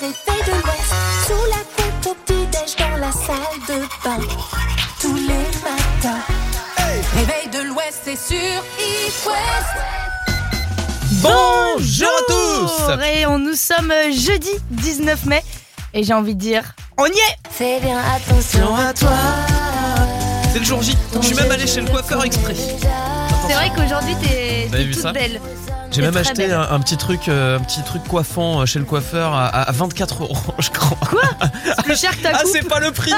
réveil de l'Ouest. Sous la couette au petit-déj dans la salle de bain. Tous les matins. Réveil de l'Ouest, c'est sur It West. Bonjour à tous Et on, nous sommes euh, jeudi 19 mai et j'ai envie de dire, on y est Fais bien attention à toi. C'est le jour J. Je suis même allé chez le coiffeur exprès. C'est vrai qu'aujourd'hui t'es toute ça belle. J'ai même acheté un, un petit truc, euh, un petit truc coiffant euh, chez le coiffeur à, à 24 euros, je crois. C'est plus cher que ta Ah, c'est pas le prix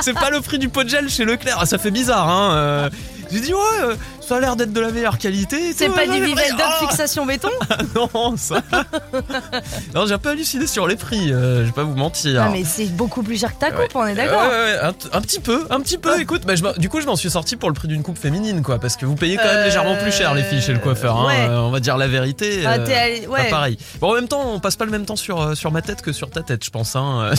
C'est pas le prix du pot de gel chez Leclerc. Ah, ça fait bizarre, hein. euh. J'ai dit, ouais, ça a l'air d'être de la meilleure qualité. C'est pas ouais, du Vivaldi. Ah, fixation béton non, ça. non, j'ai un peu halluciné sur les prix, euh, je vais pas vous mentir. Ah mais c'est beaucoup plus cher que ta coupe, Ouais. on est d'accord Ouais, ouais, ouais, un, petit peu, un petit peu. Écoute, bah, je du coup, je m'en suis sorti pour le prix d'une coupe féminine, quoi, parce que vous payez quand même Euh, légèrement plus cher, les filles, chez le coiffeur. hein, euh, on va dire la vérité. Ah, euh, t'es allé- pas ouais. pareil. Bon, en même temps, on passe pas le même temps sur, euh, sur ma tête que sur ta tête, je pense. Hein.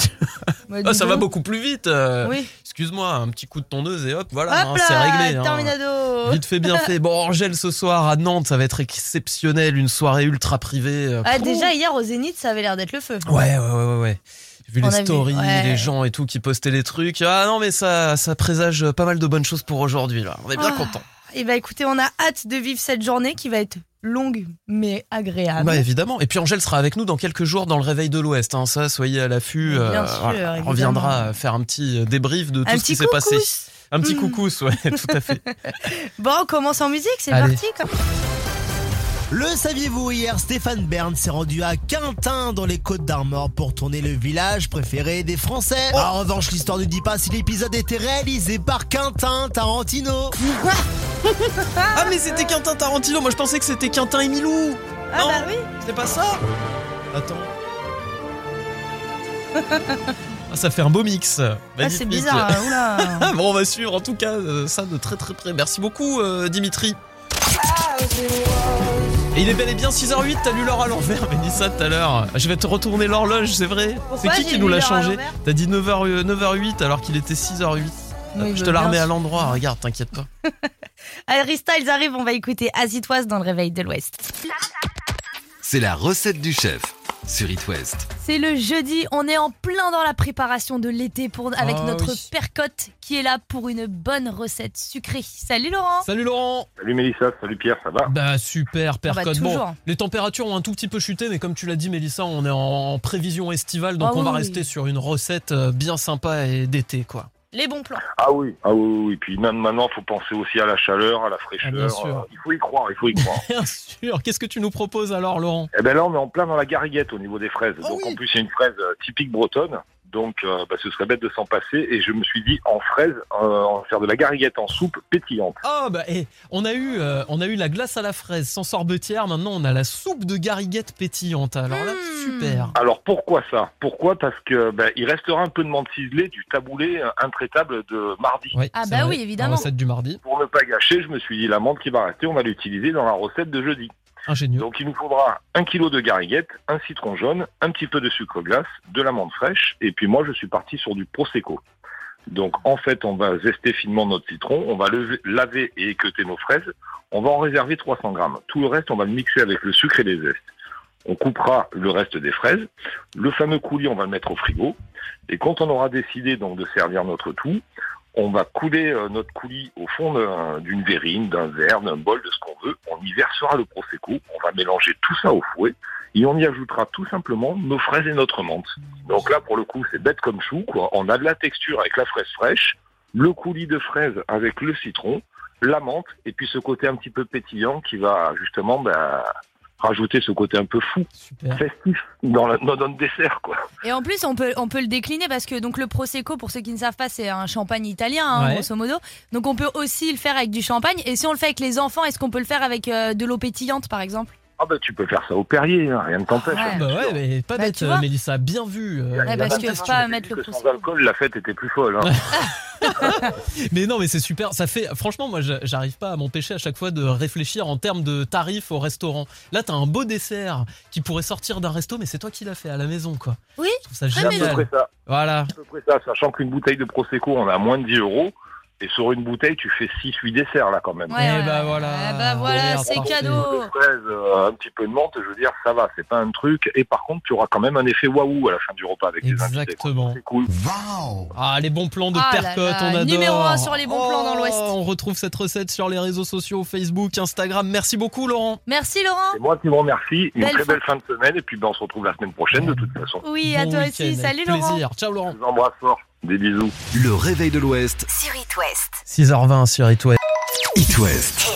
Bah, Ah, dis ça va beaucoup plus vite. euh. Oui. Excuse-moi, un petit coup de tondeuse et hop, voilà, hein, c'est réglé. hein. Vite fait, bien fait. Bon, Angèle, ce soir à Nantes, ça va être exceptionnel, une soirée ultra privée. euh, Ah déjà hier au Zénith ça avait l'air d'être le feu. Ouais, ouais, ouais, ouais. ouais. J'ai vu On les vu, stories, ouais. les gens et tout qui postaient les trucs. Ah non, mais ça, ça présage pas mal de bonnes choses pour aujourd'hui, là. On est bien Ah. content. Et bah écoutez, on a hâte de vivre cette journée qui va être longue mais agréable. Bah évidemment. Et puis Angèle sera avec nous dans quelques jours dans le réveil de l'Ouest. Hein. Ça, soyez à l'affût. Euh, sûr, voilà. On reviendra faire un petit euh, débrief de tout Un ce qui s'est passé. Un petit Mm. coucous, ouais, tout à fait. Bon, on commence en musique, c'est parti. Le saviez-vous hier, Stéphane Bern s'est rendu à Quintin dans les Côtes d'Armor pour tourner le village préféré des Français. En revanche, l'histoire ne dit pas si l'épisode était réalisé par Quintin Tarantino. ah, mais c'était Quentin Tarantino. Moi, je pensais que c'était Quentin et Milou. Ah non, bah oui. c'est pas ça. Attends. Ah, ça fait un beau mix. Ah, c'est bizarre. hein, oula. Ah, bon, on va suivre en tout cas euh, ça de très très près. Merci beaucoup, euh, Dimitri. Et il est bel et bien 6h08, t'as lu l'heure à l'envers, Mélissa, tout à l'heure. Je vais te retourner l'horloge, c'est vrai. C'est qui qui nous l'a changé T'as dit 9h, euh, 9h08 alors qu'il était 6h08. Oui, je te la remets à l'endroit, regarde, t'inquiète pas. Harry Styles arrive, on va écouter Azitoise dans le réveil de l'Ouest. C'est la recette du chef sur It West. C'est le jeudi, on est en plein dans la préparation de l'été pour avec Ah notre oui. percotte qui est là pour une bonne recette sucrée. Salut Laurent. Salut Laurent Salut Mélissa, salut Pierre, ça va? Bah super, bah, percote. bon, les températures ont un tout petit peu chuté, mais comme tu l'as dit Mélissa, on est en, en prévision estivale, donc Ah on va oui. rester sur une recette euh, bien sympa et d'été, quoi. Les bons plans. Ah oui, ah oui, oui, oui. Puis même maintenant, il faut penser aussi à la chaleur, à la fraîcheur. Ah, bien sûr. Euh, il faut y croire, il faut y croire. Bien sûr, qu'est-ce que tu nous proposes alors Laurent? Eh ben là, on est en plein dans la gariguette au niveau des fraises. Ah Donc oui. en plus, c'est une fraise euh, typique bretonne. Donc euh, bah, ce serait bête de s'en passer. Et je me suis dit, en fraise, euh, on va faire de la gariguette en soupe pétillante. Ah bah et on a eu euh, on a eu la glace à la fraise sans sorbetière, maintenant on a la soupe de gariguette pétillante. Alors là, Mmh. super. Alors pourquoi ça? Pourquoi? Parce que ben, il restera un peu de menthe ciselée du taboulé intraitable de mardi. Ah bah vrai, oui, évidemment. La recette du mardi, Pour ne pas gâcher, je me suis dit, la menthe qui va rester, on va l'utiliser dans la recette de jeudi. Donc il nous faudra un kilo de gariguette, un citron jaune, un petit peu de sucre glace, de l'amande fraîche, et puis moi je suis parti sur du prosecco. Donc en fait on va zester finement notre citron, on va laver et équeuter nos fraises, on va en réserver 300 grammes. Tout le reste on va le mixer avec le sucre et les zestes. On coupera le reste des fraises. Le fameux coulis on va le mettre au frigo. Et quand on aura décidé donc de servir notre tout, on va couler euh, notre coulis au fond d'un- d'une verrine, d'un verre, d'un bol, de ce qu'on veut. On y versera le prosecco. On va mélanger tout ça au fouet et on y ajoutera tout simplement nos fraises et notre menthe. Donc là, pour le coup, c'est bête comme chou. Quoi. On a de la texture avec la fraise fraîche, le coulis de fraise avec le citron, la menthe et puis ce côté un petit peu pétillant qui va justement bah, rajouter ce côté un peu fou, Super. festif dans, la- dans notre dessert. quoi. Et en plus, on peut, on peut le décliner parce que donc le prosecco, pour ceux qui ne savent pas, c'est un champagne italien, hein, Ouais. grosso modo. Donc on peut aussi le faire avec du champagne. Et si on le fait avec les enfants, est-ce qu'on peut le faire avec euh, de l'eau pétillante, par exemple? Ah bah tu peux faire ça au Perrier, hein, rien ne t'empêche. Ah. Bah ouais, mais pas Bah, bête, Mélissa, bien vu. euh, Ouais, parce que pas mettre le prosecco. Sans alcool, la fête était plus folle. hein. Mais non, mais c'est super. Ça fait, franchement, moi, j'a- j'arrive pas à m'empêcher à chaque fois de réfléchir en termes de tarifs au restaurant. Là, t'as un beau dessert qui pourrait sortir d'un resto, mais c'est toi qui l'as fait à la maison, quoi. Oui, Je trouve ça C'est à peu génial. près ça. Voilà. à peu près ça, sachant qu'une bouteille de Prosecco, on a à moins de 10 euros. Et sur une bouteille, tu fais 6-8 desserts là quand même. Ouais, Eh ouais, bah voilà. Bah voilà, c'est cadeau. De fraises, euh, un petit peu de menthe, je veux dire, ça va, c'est pas un truc. Et par contre, tu auras quand même un effet waouh à la fin du repas avec tes invités. quoi. Exactement. C'est cool. Ah, les bons plans de Ah Percotte, là, on adore. numéro un sur les bons plans dans Oh, l'Ouest. On retrouve cette recette sur les réseaux sociaux, Facebook, Instagram. Merci beaucoup, Laurent. Merci Laurent. C'est moi qui vous remercie. Une Belle très fin. belle fin de semaine. Et puis, ben, on se retrouve la semaine prochaine de toute façon. Oui, à toi aussi. Salut Laurent. Plaisir. Ciao, Laurent. Je vous embrasse fort. Des bisous. Le réveil de l'Ouest, Sur It West. 6h20 sur It West. It West.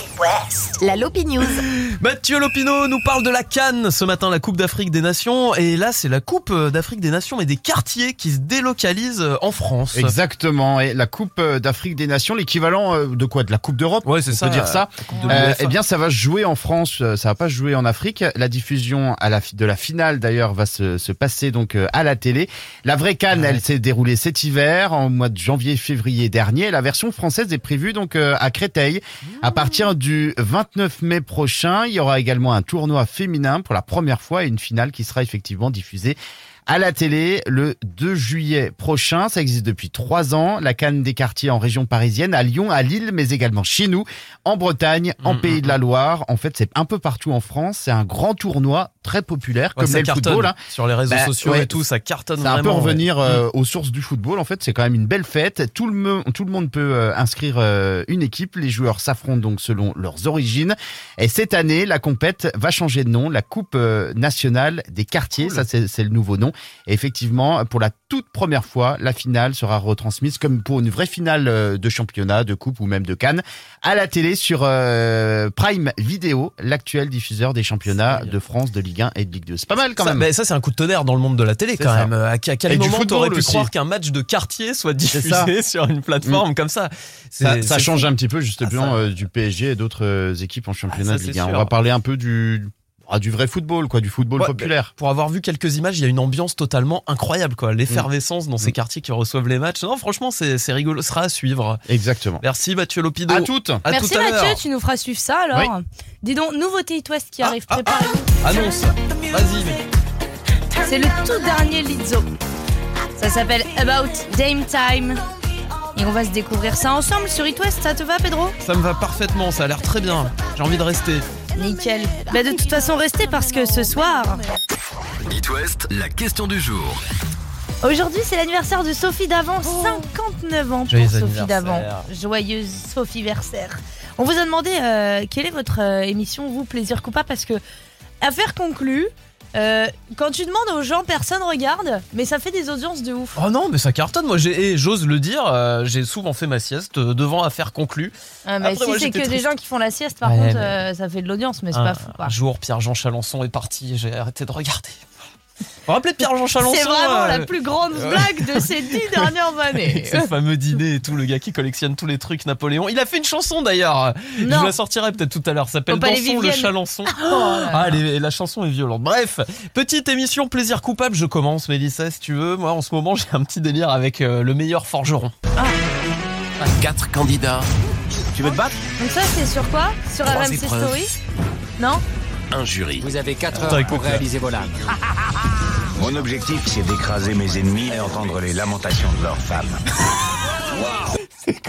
La Lopi News. Mathieu Lopino nous parle de la Cannes ce matin, la Coupe d'Afrique des Nations. Et là, c'est la Coupe d'Afrique des Nations, mais des quartiers qui se délocalisent en France. Exactement. Et la Coupe euh, d'Afrique des Nations, l'équivalent euh, de quoi? De la Coupe d'Europe? Ouais, c'est on ça. peut dire ça? Euh, eh bien, ça va se jouer en France, euh, ça va pas se jouer en Afrique. La diffusion à la fi- de la finale d'ailleurs va se, se passer donc euh, à la télé. La vraie canne, Ouais. elle s'est déroulée cet hiver, en mois de janvier-février dernier. La version française est prévue donc euh, à Créteil à partir du 29 mai prochain. Il y aura également un tournoi féminin pour la première fois et une finale qui sera effectivement diffusée à la télé le 2 juillet prochain. Ça existe depuis trois ans. La Cannes des quartiers en région parisienne, à Lyon, à Lille, mais également chez nous, en Bretagne, en Mm, Pays mm, de la Loire. En fait, c'est un peu partout en France. C'est un grand tournoi très populaire, Ouais, comme ça le cartonne football. hein. sur les réseaux Bah, sociaux ouais. et tout, ça cartonne C'est un peu vraiment. ouais. revenir euh, aux sources du football. En fait, c'est quand même une belle fête. Tout le, me- tout le monde peut euh, inscrire euh, une équipe. Les joueurs s'affrontent donc selon leurs origines. Et cette année, la compète va changer de nom. La Coupe nationale des quartiers, Cool. ça c'est le nouveau nom. Et effectivement, pour la toute première fois, la finale sera retransmise comme pour une vraie finale euh, de championnat, de coupe ou même de Cannes, à la télé sur euh, Prime Video, l'actuel diffuseur des championnats de France, de Ligue 1 et de Ligue 2. C'est pas mal quand ça, même. mais ça, c'est un coup de tonnerre dans le monde de la télé quand ça. même. À, à quel Et moment t'aurais pu aussi. croire qu'un match de quartier soit diffusé sur une plateforme comme ça? Ça, change fou. un petit peu justement Ah, euh, du PSG et d'autres euh, équipes en championnat Ah, de Ligue c'est 1. On va parler un peu du ah, du vrai football, quoi, du football Ouais, populaire. Pour avoir vu quelques images, il y a une ambiance totalement incroyable, quoi. L'effervescence dans ces Mm. quartiers qui reçoivent les matchs. Non, franchement, c'est c'est rigolo. Ce sera à suivre. Exactement. Merci Mathieu Lopido. À toutes. À Merci tout à Mathieu, tu nous feras suivre ça alors. Oui. Dis donc, nouveauté It West qui Ah, arrive, ah, préparez-vous. Annonce. Vas-y. mais- C'est le tout dernier Lizzo. Ça s'appelle About Dame Time. Et on va se découvrir ça ensemble sur It West, ça te va Pedro? Ça me va parfaitement. Ça a l'air très bien. J'ai envie de rester. Nickel. Bah de toute façon restez parce que ce soir, It West, la question du jour. aujourd'hui c'est l'anniversaire de Sophie Davant, 59 ans pour Joyeux Sophie. Davant. Joyeuse Sophie Versaire. On vous a demandé euh, quelle est votre euh, émission, vous, plaisir coupable, parce que affaire conclue, euh, quand tu demandes aux gens, personne regarde, mais ça fait des audiences de ouf. Oh non, mais ça cartonne. Moi, j'ai, et j'ose le dire, euh, j'ai souvent fait ma sieste euh, devant affaire conclue. Ah, mais Après, si moi, c'est que des gens qui font la sieste, par Ouais, contre, mais- euh, ça fait de l'audience, mais c'est Un, pas fou. quoi. un jour, Pierre-Jean Chalençon est parti. et J'ai arrêté de regarder. Vous vous rappelez de Pierre-Jean Chalençon C'est vraiment euh, la plus grande blague de ces dix dernières années. Ce fameux dîner et tout, le gars qui collectionne tous les trucs Napoléon. Il a fait une chanson d'ailleurs. Je la sortirai peut-être tout à l'heure. Ça s'appelle Dansons le. Chalençon. Oh là là. Ah, les- la chanson est violente. Bref, petite émission plaisir coupable. Je commence, Mélissa, si tu veux. Moi, en ce moment, j'ai un petit délire avec euh, le meilleur forgeron. Quatre candidats. Tu veux te battre? Donc ça, c'est sur quoi? Sur Trois RMC épreuves. Story? Non? Un jury. Vous avez 4 Attends, heures pour réaliser vos lames. Mon objectif, c'est d'écraser mes ennemis et entendre les lamentations de leurs femmes.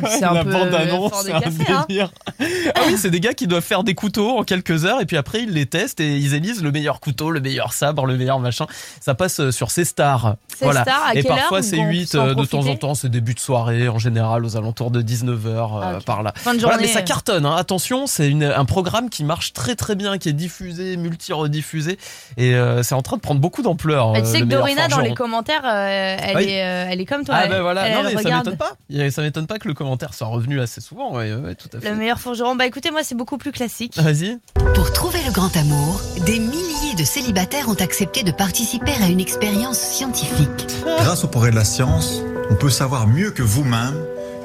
C'est un la peu bande-annonce, c'est un café, hein. délire. Ah oui, c'est des gars qui doivent faire des couteaux en quelques heures et puis après ils les testent et ils élisent le meilleur couteau, le meilleur sabre, le meilleur machin. Ça passe euh, sur ces stars. C'est voilà. Star, à et quelle parfois c'est on peut 8 s'en de temps en temps, c'est début de soirée en général aux alentours de 19h Ah, ok. par là. Fin de Voilà, journée. mais ça cartonne, hein. attention, c'est un programme qui marche très très bien, qui est diffusé, multi-rediffusé, et euh, c'est en train de prendre beaucoup d'ampleur. Bah, tu euh, sais que Dorina, dans les commentaires, euh, elle, Oui. est, euh, elle est comme toi. Ah ben voilà, elle, non elle mais ça m'étonne pas. Ça m'étonne pas que le commentaire soit revenu assez souvent, ouais, ouais, tout à fait. Le meilleur forgeron. Bah écoutez, moi, c'est beaucoup plus classique. Vas-y. Pour trouver le grand amour, des milliers de célibataires ont accepté de participer à une expérience scientifique. Grâce au progrès de la science, on peut savoir mieux que vous-même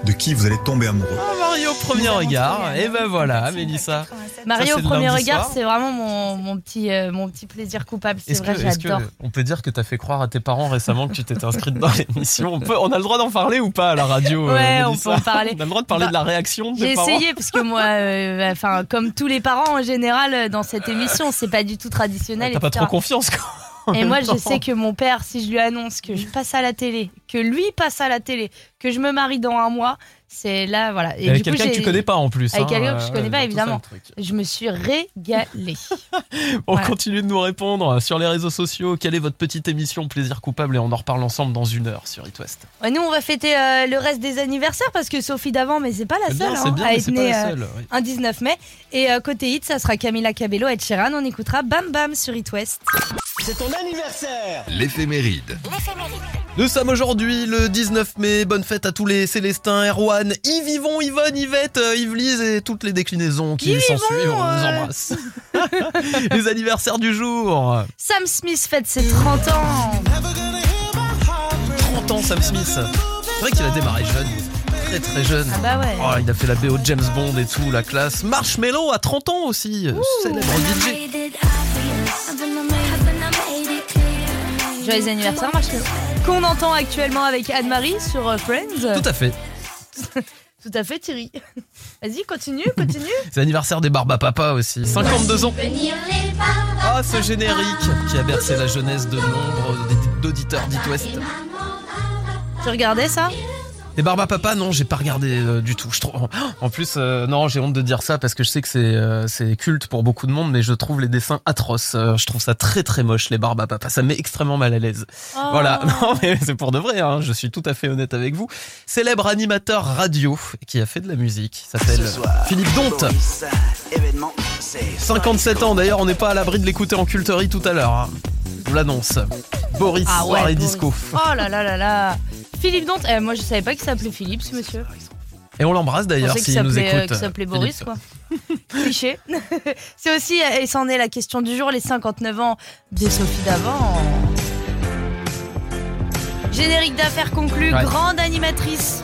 de qui vous allez tomber amoureux. Ah, Mario au premier regard, et ben voilà, Mélissa. Mario, au premier regard, c'est vraiment mon, mon, petit, euh, mon petit plaisir coupable. C'est Est-ce vrai, j'adore. on peut dire que t'as fait croire à tes parents récemment que tu t'étais inscrite dans l'émission? On, peut, on a le droit d'en parler ou pas à la radio euh, Ouais, on peut en parler. On a le droit de parler Bah, de la réaction de tes J'ai essayé parce que moi, euh, enfin, comme tous les parents en général dans cette émission, c'est pas du tout traditionnel. T'as pas trop confiance quoi. Et moi, je sais que mon père, si je lui annonce que je passe à la télé, que lui passe à la télé, que je me marie dans un mois, C'est là, voilà. Et Avec quelqu'un que tu connais pas en plus. Avec hein, quelqu'un que je euh, connais pas, évidemment. ça. Je me suis régalée. On continue de nous répondre sur les réseaux sociaux. Quelle est votre petite émission Plaisir coupable Et on en reparle ensemble dans une heure sur It West. Ouais, Nous, on va fêter euh, le reste des anniversaires parce que Sophie d'avant, mais c'est pas la C'est seule bien, hein, c'est bien, à être née la euh, seule. oui. un 19 mai. Et euh, côté hit, ça sera Camila Cabello et Sheeran. On écoutera Bam Bam sur It West. L'éphéméride. Nous sommes aujourd'hui le 19 mai. Bonne fête à tous les Célestins, Erwan, Yves, Yvon, Yvonne, Yvette, euh, Yvelise et toutes les déclinaisons qui Yves, s'en Yvon, suivent. On vous euh. embrasse. les anniversaires du jour. Sam Smith fête ses 30 ans. 30 ans, Sam Smith. C'est vrai qu'il a démarré jeune. Très très jeune. Ah bah ouais. Oh, il a fait la BO de James Bond et tout, la classe. Marshmello à 30 ans aussi, célèbre DJ. Joyeux anniversaire, Marshmello. Qu'on entend actuellement avec Anne-Marie sur euh, Friends. Tout à fait. Tout à fait, Thierry. Vas-y, continue, continue. C'est l'anniversaire des Barba Papa aussi. 52 ans. Ah, ce générique qui a bercé la jeunesse de nombre d'auditeurs d'It West. tu regardais ça? Les Barba Papa, non, j'ai pas regardé euh, du tout. Je trouve... En plus, euh, non, j'ai honte de dire ça parce que je sais que c'est euh, c'est culte pour beaucoup de monde, mais je trouve les dessins atroces. Euh, je trouve ça très très moche, les Barba Papa. Ça me met extrêmement mal à l'aise. Oh. Voilà, non mais c'est pour de vrai, hein. je suis tout à fait honnête avec vous. Célèbre animateur radio qui a fait de la musique, s'appelle Philippe Donte. 57 ans d'ailleurs, on n'est pas à l'abri de l'écouter en culterie tout à l'heure. hein. Je vous l'annonce. Boris, Ah ouais, soirée Boris. disco. Oh là là là là. Philippe Dante. Eh, moi, je savais pas qu'il s'appelait Philippe, ce monsieur. Et on l'embrasse d'ailleurs s'il nous s'appelait euh, écoute. s'appelait Boris, quoi. Cliché. C'est aussi, euh, et c'en est la question du jour, les 59 ans de Sophie Davant. Générique d'affaires conclu, Ouais. grande animatrice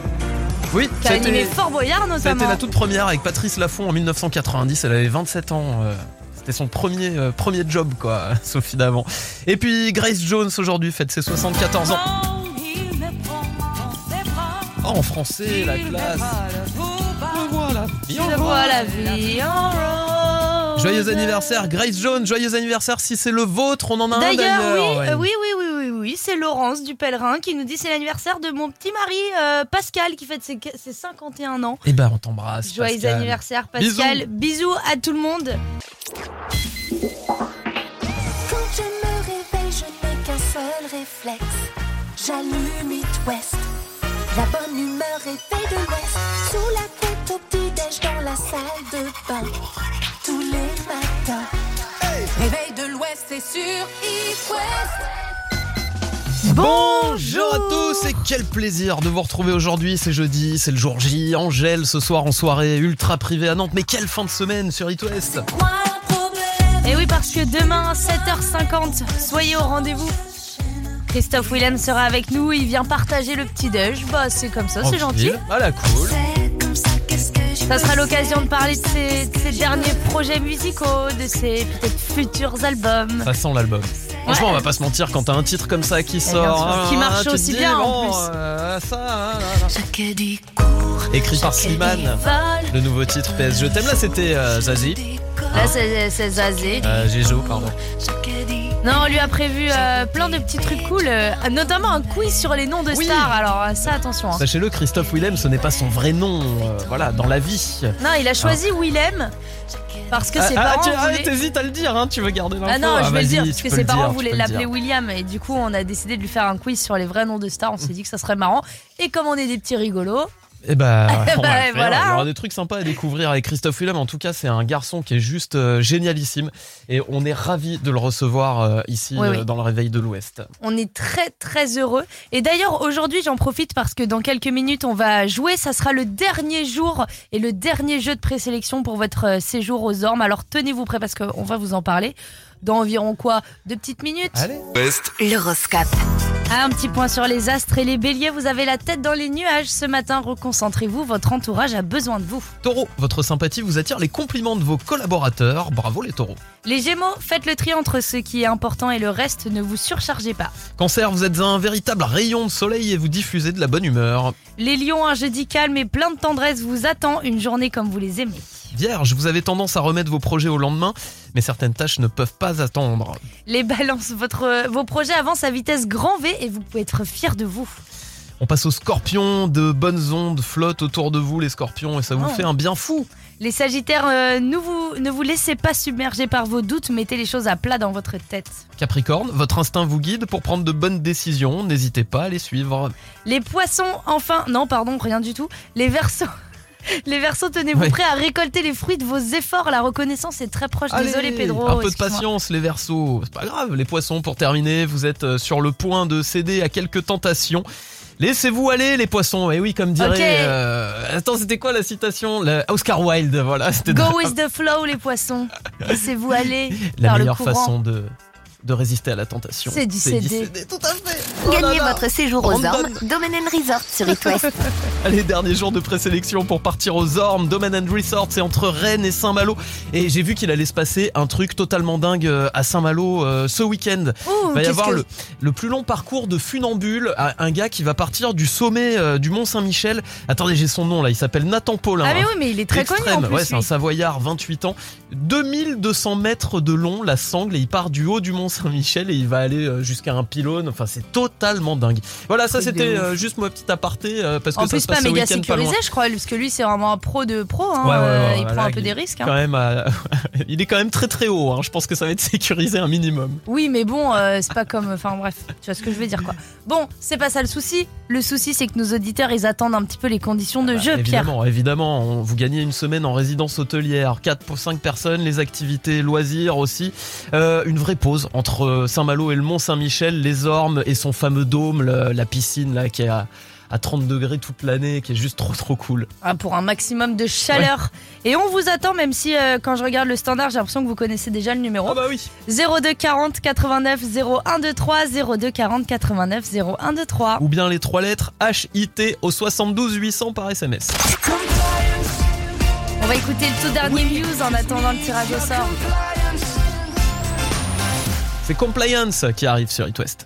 Oui, qui a animé c'était Fort Boyard notamment. la toute première avec Patrice Laffont en 1990. Elle avait 27 ans. euh, C'était son premier, euh, premier job, quoi, Sophie d'avant. Et puis Grace Jones aujourd'hui fête ses 74 ans. Oh, en français, la classe. Voilà. Je vois la vie en rose. Joyeux anniversaire Grace Jones, joyeux anniversaire si c'est le vôtre, on en a un D'ailleurs, d'ailleurs. oui, ouais. euh, oui, oui, oui, oui, oui, c'est Laurence du Pèlerin qui nous dit c'est l'anniversaire de mon petit mari euh, Pascal qui fête ses, ses 51 ans. Eh ben on t'embrasse. Joyeux Pascal. anniversaire Pascal. Bisous. à tout le monde. Quand je me réveille, je n'ai qu'un seul réflexe. J'allume It West. La bonne humeur est faite de l'Ouest. Sous la couette au petit-déj dans la salle de bain. Tous les matins. Réveil de l'Ouest, c'est sur It West. Bonjour à tous et quel plaisir de vous retrouver aujourd'hui, c'est jeudi, c'est le jour J, Angèle ce soir en soirée ultra privée à Nantes, mais quelle fin de semaine sur It West Et oui, parce que demain, 7h50, soyez au rendez-vous. Christophe Willem sera avec nous, il vient partager le petit déj. Bah, c'est comme ça, c'est gentil. Ah la cool C'est comme ça, qu'est-ce que je Ça peux sera l'occasion de parler de ses, de ses derniers projets musicaux, de ses peut-être futurs albums. Ça sent l'album. Franchement, on va pas se mentir, quand t'as un titre comme ça qui sort. Qui ah, marche aussi bien, en plus. euh, ça, là, là. Écrit par Slimane, le nouveau titre PS Je t'aime, là c'était euh, Zazie, Là, c'est Zazé. euh, Géjo, pardon. Non, on lui a prévu euh, plein de petits trucs cool, euh, notamment un quiz sur les noms de Oui. stars. Alors, euh, ça, attention. hein. Sachez-le, Christophe Willem, ce n'est pas son vrai nom, euh, voilà, dans la vie. Non, il a choisi Willem parce que ses ah, parents tu ah, voulaient... t'hésites à le dire, hein, tu veux garder l'info Ah non, je vais le vas-y, dire, tu parce que peux ses le parents dire, tu voulaient peux le l'appeler dire. William et du coup on a décidé de lui faire un quiz sur les vrais noms de stars. On s'est dit que ça serait marrant. Et comme on est des petits rigolos, Eh bah, on Bah, va le faire. voilà, Il y aura des trucs sympas à découvrir avec Christophe Willem. En tout cas, c'est un garçon qui est juste euh, génialissime et on est ravis de le recevoir euh, ici Oui, euh, oui. dans le réveil de l'Ouest. on est très très heureux. Et d'ailleurs aujourd'hui j'en profite parce que dans quelques minutes on va jouer. Ça sera le dernier jour et le dernier jeu de présélection pour votre euh, séjour aux Ormes. Alors tenez-vous prêts parce qu'on va vous en parler dans environ quoi Deux petites minutes Allez. L'horoscope. Un petit point sur les astres et les béliers. Vous avez la tête dans les nuages ce matin. Reconcentrez-vous. Votre entourage a besoin de vous. Taureau, votre sympathie vous attire les compliments de vos collaborateurs. Bravo les taureaux. Les Gémeaux, faites le tri entre ce qui est important et le reste, ne vous surchargez pas. Cancer, vous êtes un véritable rayon de soleil et vous diffusez de la bonne humeur. Les Lions, un jeudi calme et plein de tendresse vous attend, une journée comme vous les aimez. Vierge, vous avez tendance à remettre vos projets au lendemain, mais certaines tâches ne peuvent pas attendre. Les Balances, votre, vos projets avancent à vitesse grand V et vous pouvez être fiers de vous. On passe aux scorpions, de bonnes ondes flottent autour de vous les scorpions et ça vous Oh. fait un bien fou. Les sagittaires, euh, ne, vous, ne vous laissez pas submerger par vos doutes, mettez les choses à plat dans votre tête. Capricorne, votre instinct vous guide pour prendre de bonnes décisions, n'hésitez pas à les suivre. Les poissons, enfin, non, pardon, rien du tout. Les versos. Les versos, tenez-vous Ouais. prêts à récolter les fruits de vos efforts. La reconnaissance est très proche. Désolé, Allez, Pedro. Un peu de patience, les versos. C'est pas grave. Les poissons, pour terminer, vous êtes euh, sur le point de céder à quelques tentations. Laissez-vous aller, les poissons. Et oui, comme dirait. Ok. euh, Attends, c'était quoi la citation? La- Oscar Wilde, voilà. Go with the flow, les poissons. Laissez-vous aller la par meilleure façon de, de résister à la tentation. C'est d'y céder. Tout à fait. Oh Gagnez votre séjour aux Brandon. Ormes, Domaine and Resort sur It West. Allez, dernier jour de présélection pour partir aux Ormes. Domain and Resort, c'est entre Rennes et Saint-Malo. Et j'ai vu qu'il allait se passer un truc totalement dingue euh, à Saint-Malo euh, ce week-end. Il va y avoir que- le, le plus long parcours de funambule. Un un gars qui va partir du sommet euh, du Mont Saint-Michel. Attendez, j'ai son nom là. Il s'appelle Nathan Paulin. Ah mais oui, mais il est très connu Extrême. en plus. ouais, c'est un. Savoyard, 28 ans. 2200 mètres de long, la sangle, et il part du haut du Mont Saint-Michel et il va aller jusqu'à un pylône. Enfin, c'est totalement dingue. Voilà, ça c'était euh, juste mon petit aparté euh, parce que En ça plus, se pas passe ce méga pas sécurisé, je crois, parce que lui, c'est vraiment un pro de pro. hein. Ouais, ouais, ouais, Euh, il là, prend un peu des risques. hein. Quand même, il est quand même très très haut. hein. Je pense que ça va être sécurisé un minimum. Oui, mais bon, euh, c'est pas comme. Enfin bref, tu vois ce que je veux dire quoi. Bon, c'est pas ça le souci. Le souci, c'est que nos auditeurs, ils attendent un petit peu les conditions de jeu, Pierre. Évidemment, évidemment, on- vous gagnez une semaine en résidence hôtelière, 4 pour 5 personnes, les activités, loisirs aussi. Euh, une vraie pause entre Saint-Malo et le Mont Saint-Michel, les Ormes et son fameux dôme, le- la piscine là qui est à, à 30 degrés toute l'année, qui est juste trop trop cool. Ah, pour un maximum de chaleur. Et on vous attend, même si euh, quand je regarde le standard, j'ai l'impression que vous connaissez déjà le numéro. Oh bah oui 02 40 89 0123 02 40 89 0123. Ou bien les trois lettres HIT au 72 800 par SMS. On va écouter le tout dernier news en attendant le tirage au sort. C'est Compliance qui arrive sur It West.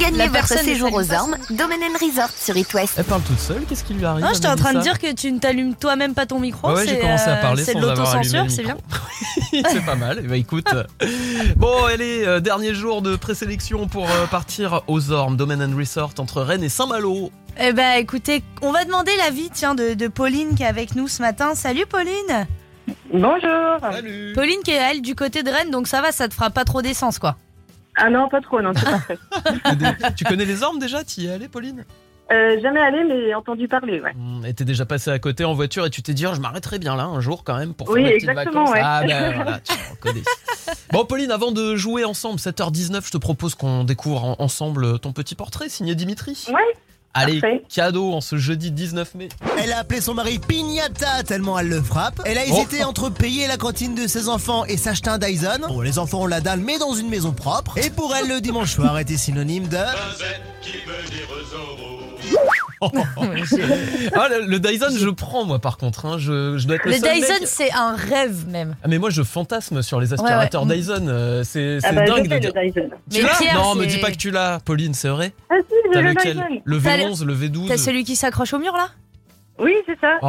Gagnez votre séjour aux Ormes, Domaine and Resort sur It West. Elle parle toute seule, qu'est-ce qui lui arrive Non, j'étais en train de dire que tu ne t'allumes toi-même pas ton micro. Ouais, ouais, j'ai c'est, commencé à euh, parler sans de avoir allumé l'autocensure, le c'est bien. micro. c'est pas mal. Eh ben, écoute. Bon, allez, euh, dernier jour de présélection pour euh, partir aux Ormes, Domain and Resort entre Rennes et Saint-Malo. Eh ben, écoutez, on va demander l'avis tiens, de, de Pauline qui est avec nous ce matin. Salut Pauline Bonjour. Salut. Pauline qui est elle du côté de Rennes, donc ça va, ça te fera pas trop d'essence quoi. Ah non, pas trop, non, c'est parfait. tu connais les Ormes déjà Tu y es allé, Pauline Euh, jamais allé, mais entendu parler, ouais. Hmm, Et t'es déjà passé à côté en voiture et tu t'es dit, oh, je m'arrêterai bien là un jour quand même pour Oui, faire petites exactement, vacances. ouais. Ah ben voilà, tu. Bon, Pauline, avant de jouer ensemble, 7h19, je te propose qu'on découvre en- ensemble ton petit portrait signé Dimitri. Ouais. Allez, Parfait. cadeau en ce jeudi 19 mai. Elle a appelé son mari Pignata tellement elle le frappe. Elle a hésité Oh. entre payer la cantine de ses enfants et s'acheter un Dyson. Bon, les enfants ont la dalle, mais dans une maison propre. Et pour elle, le dimanche soir était synonyme de. Ah, le, le Dyson, je prends moi par contre. hein. Je, je dois être le, Le seul Dyson, mec- c'est un rêve même. Ah, mais moi, je fantasme sur les aspirateurs ouais. Dyson. euh, C'est c'est Ah bah, dingue je de fais dire. le Dyson. Tu Mais l'as Pierre, Non, me dis pas que tu l'as, Pauline, c'est vrai Ah si, le lequel Dyson. Le T'as V11, le V12 T'as celui qui s'accroche au mur là? Oui, c'est ça. Oh, Oh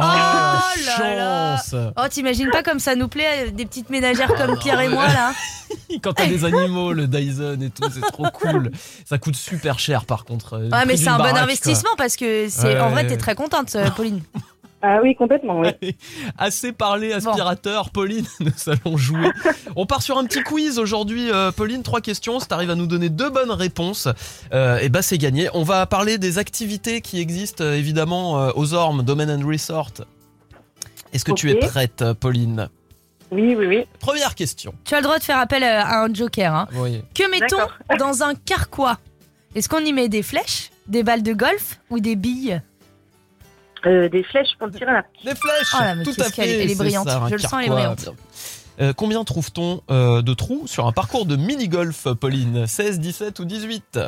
là. chance Oh, t'imagines pas comme ça nous plaît, euh, des petites ménagères comme Pierre et moi là Quand t'as des animaux, le Dyson et tout, c'est trop cool. Ça coûte super cher par contre. euh, le Ouais, mais c'est un bon investissement parce que c'est Ouais, en vrai, ouais. t'es très contente, euh, Pauline. Ah oui, complètement, oui. Assez parlé aspirateur, Pauline, nous allons jouer. On part sur un petit quiz aujourd'hui, euh, Pauline. Trois questions. Si t'arrives à nous donner deux bonnes réponses, euh, et bah c'est gagné. On va parler des activités qui existent euh, évidemment euh, aux Ormes, Domain and Resort. Est-ce que tu es prête, Pauline? Oui, oui, oui. Première question. Tu as le droit de faire appel à un joker. Hein. Oui. Que mettons dans un carquois? Est-ce qu'on y met des flèches, des balles de golf ou des billes? Euh, des flèches pour tirer à l'arc. Des flèches Oh là, mais Tout à est- fait elle est c'est brillante. ça, Je le sens, elle est brillante. Euh, combien trouve-t-on euh, de trous sur un parcours de mini-golf, Pauline? 16, 17 ou 18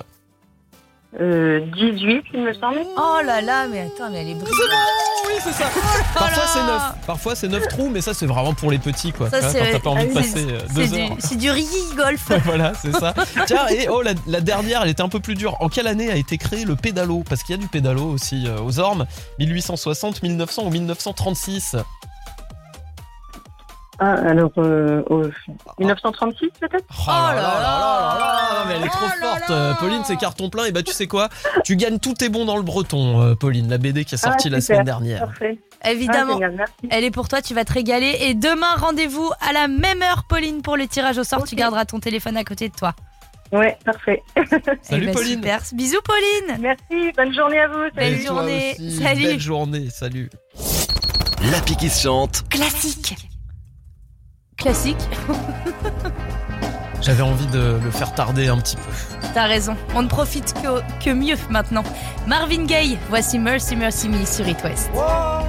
Euh, 18, il me semble. Oh là là, mais attends, mais elle est brillante. Oui, c'est ça Parfois c'est 9 Parfois c'est 9 trous, mais ça c'est vraiment pour les petits, quoi. Ça, c'est- quand t'as pas envie de passer C'est deux du, heures. c'est du riz golf. voilà, c'est ça. Tiens, et oh, la, la dernière, elle était un peu plus dure. En quelle année a été créé le pédalo? Parce qu'il y a du pédalo aussi euh, aux Ormes. 1860, 1900 ou 1936 Ah, alors, euh, au 1936 peut-être? Oh là là là là là, mais elle est trop Oh là forte. là. euh, Pauline, c'est carton plein. Et bah, tu sais quoi? Tu gagnes tous tes bons dans le breton, euh, Pauline, la BD qui est sortie Ah, la super. semaine dernière. Parfait. Évidemment. Ah, génial, merci. Elle est pour toi, tu vas te régaler. Et demain, rendez-vous à la même heure, Pauline, pour le tirage au sort. Tu Ok. garderas ton téléphone à côté de toi. Ouais, parfait. Salut, Eh ben, Pauline. Super. Bisous, Pauline. Merci, bonne journée à vous. Belle Salut. Et toi journée. aussi, Salut. Belle journée. Salut. L'appli qui se chante. Classique. Classique. J'avais envie de le faire tarder un petit peu. T'as raison. On ne profite que, que mieux maintenant. Marvin Gaye, voici Mercy Mercy Me sur It West. Whoa.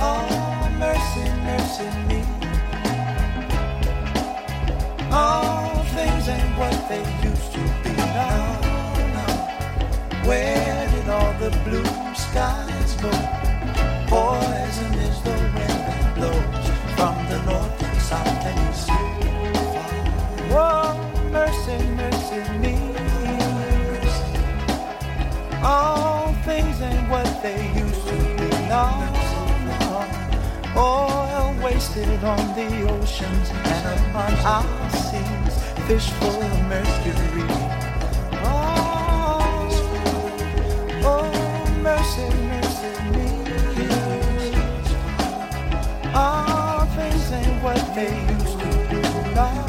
Oh, mercy, mercy me. All things ain't what they used to be now. now. Where did all the blue skies go? All things ain't what they used to be now. Oil wasted on the oceans and upon our seas, fish full of mercury. Oh, oh mercy, mercy me. All things ain't what they used to be now.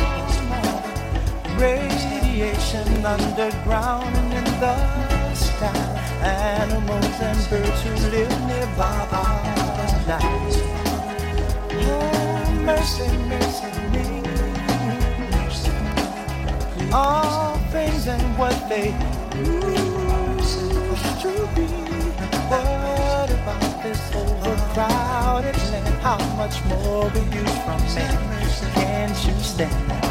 Radiation underground and in the sky. Animals and birds who live nearby are night. Oh, mercy, mercy me. All things ain't what they used to be. What about this overcrowded land? How much more will you from me? Can't you stand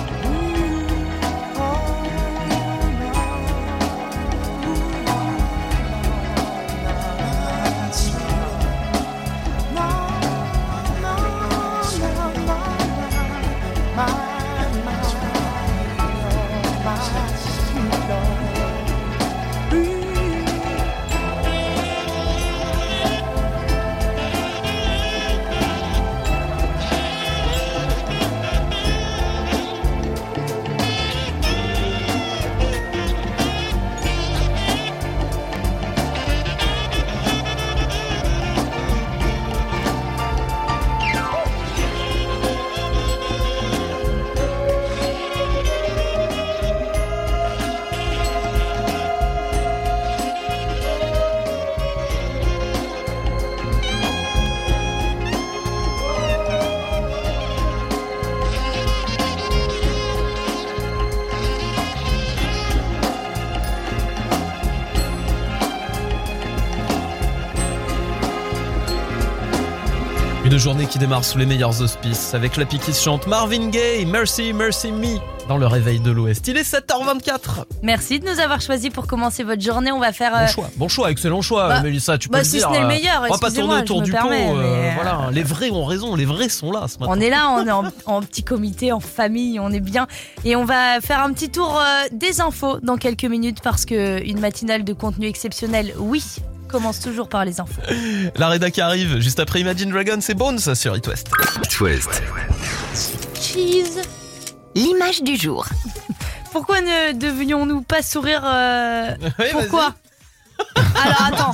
journée qui démarre sous les meilleurs auspices avec l'appli qui se chante Marvin Gaye, Mercy, Mercy Me dans le réveil de l'Ouest. Il est 7h24. Merci de nous avoir choisis pour commencer votre journée. On va faire. Bon euh, choix, bon choix, excellent choix, bah, Mélissa, tu peux bah, le si dire. ce le euh, meilleur, On va pas tourner autour du pot. euh, mais, euh, Voilà, les vrais ont raison, les vrais sont là ce matin. On est là, on est en, en petit comité, en famille, on est bien. Et on va faire un petit tour euh, des infos dans quelques minutes parce que une matinale de contenu exceptionnel, oui, commence toujours par les infos. La rédac qui arrive juste après Imagine Dragons et Bones sur It West. It West. Cheese. L'image du jour. Pourquoi ne devions-nous pas sourire euh, Pourquoi Alors attends,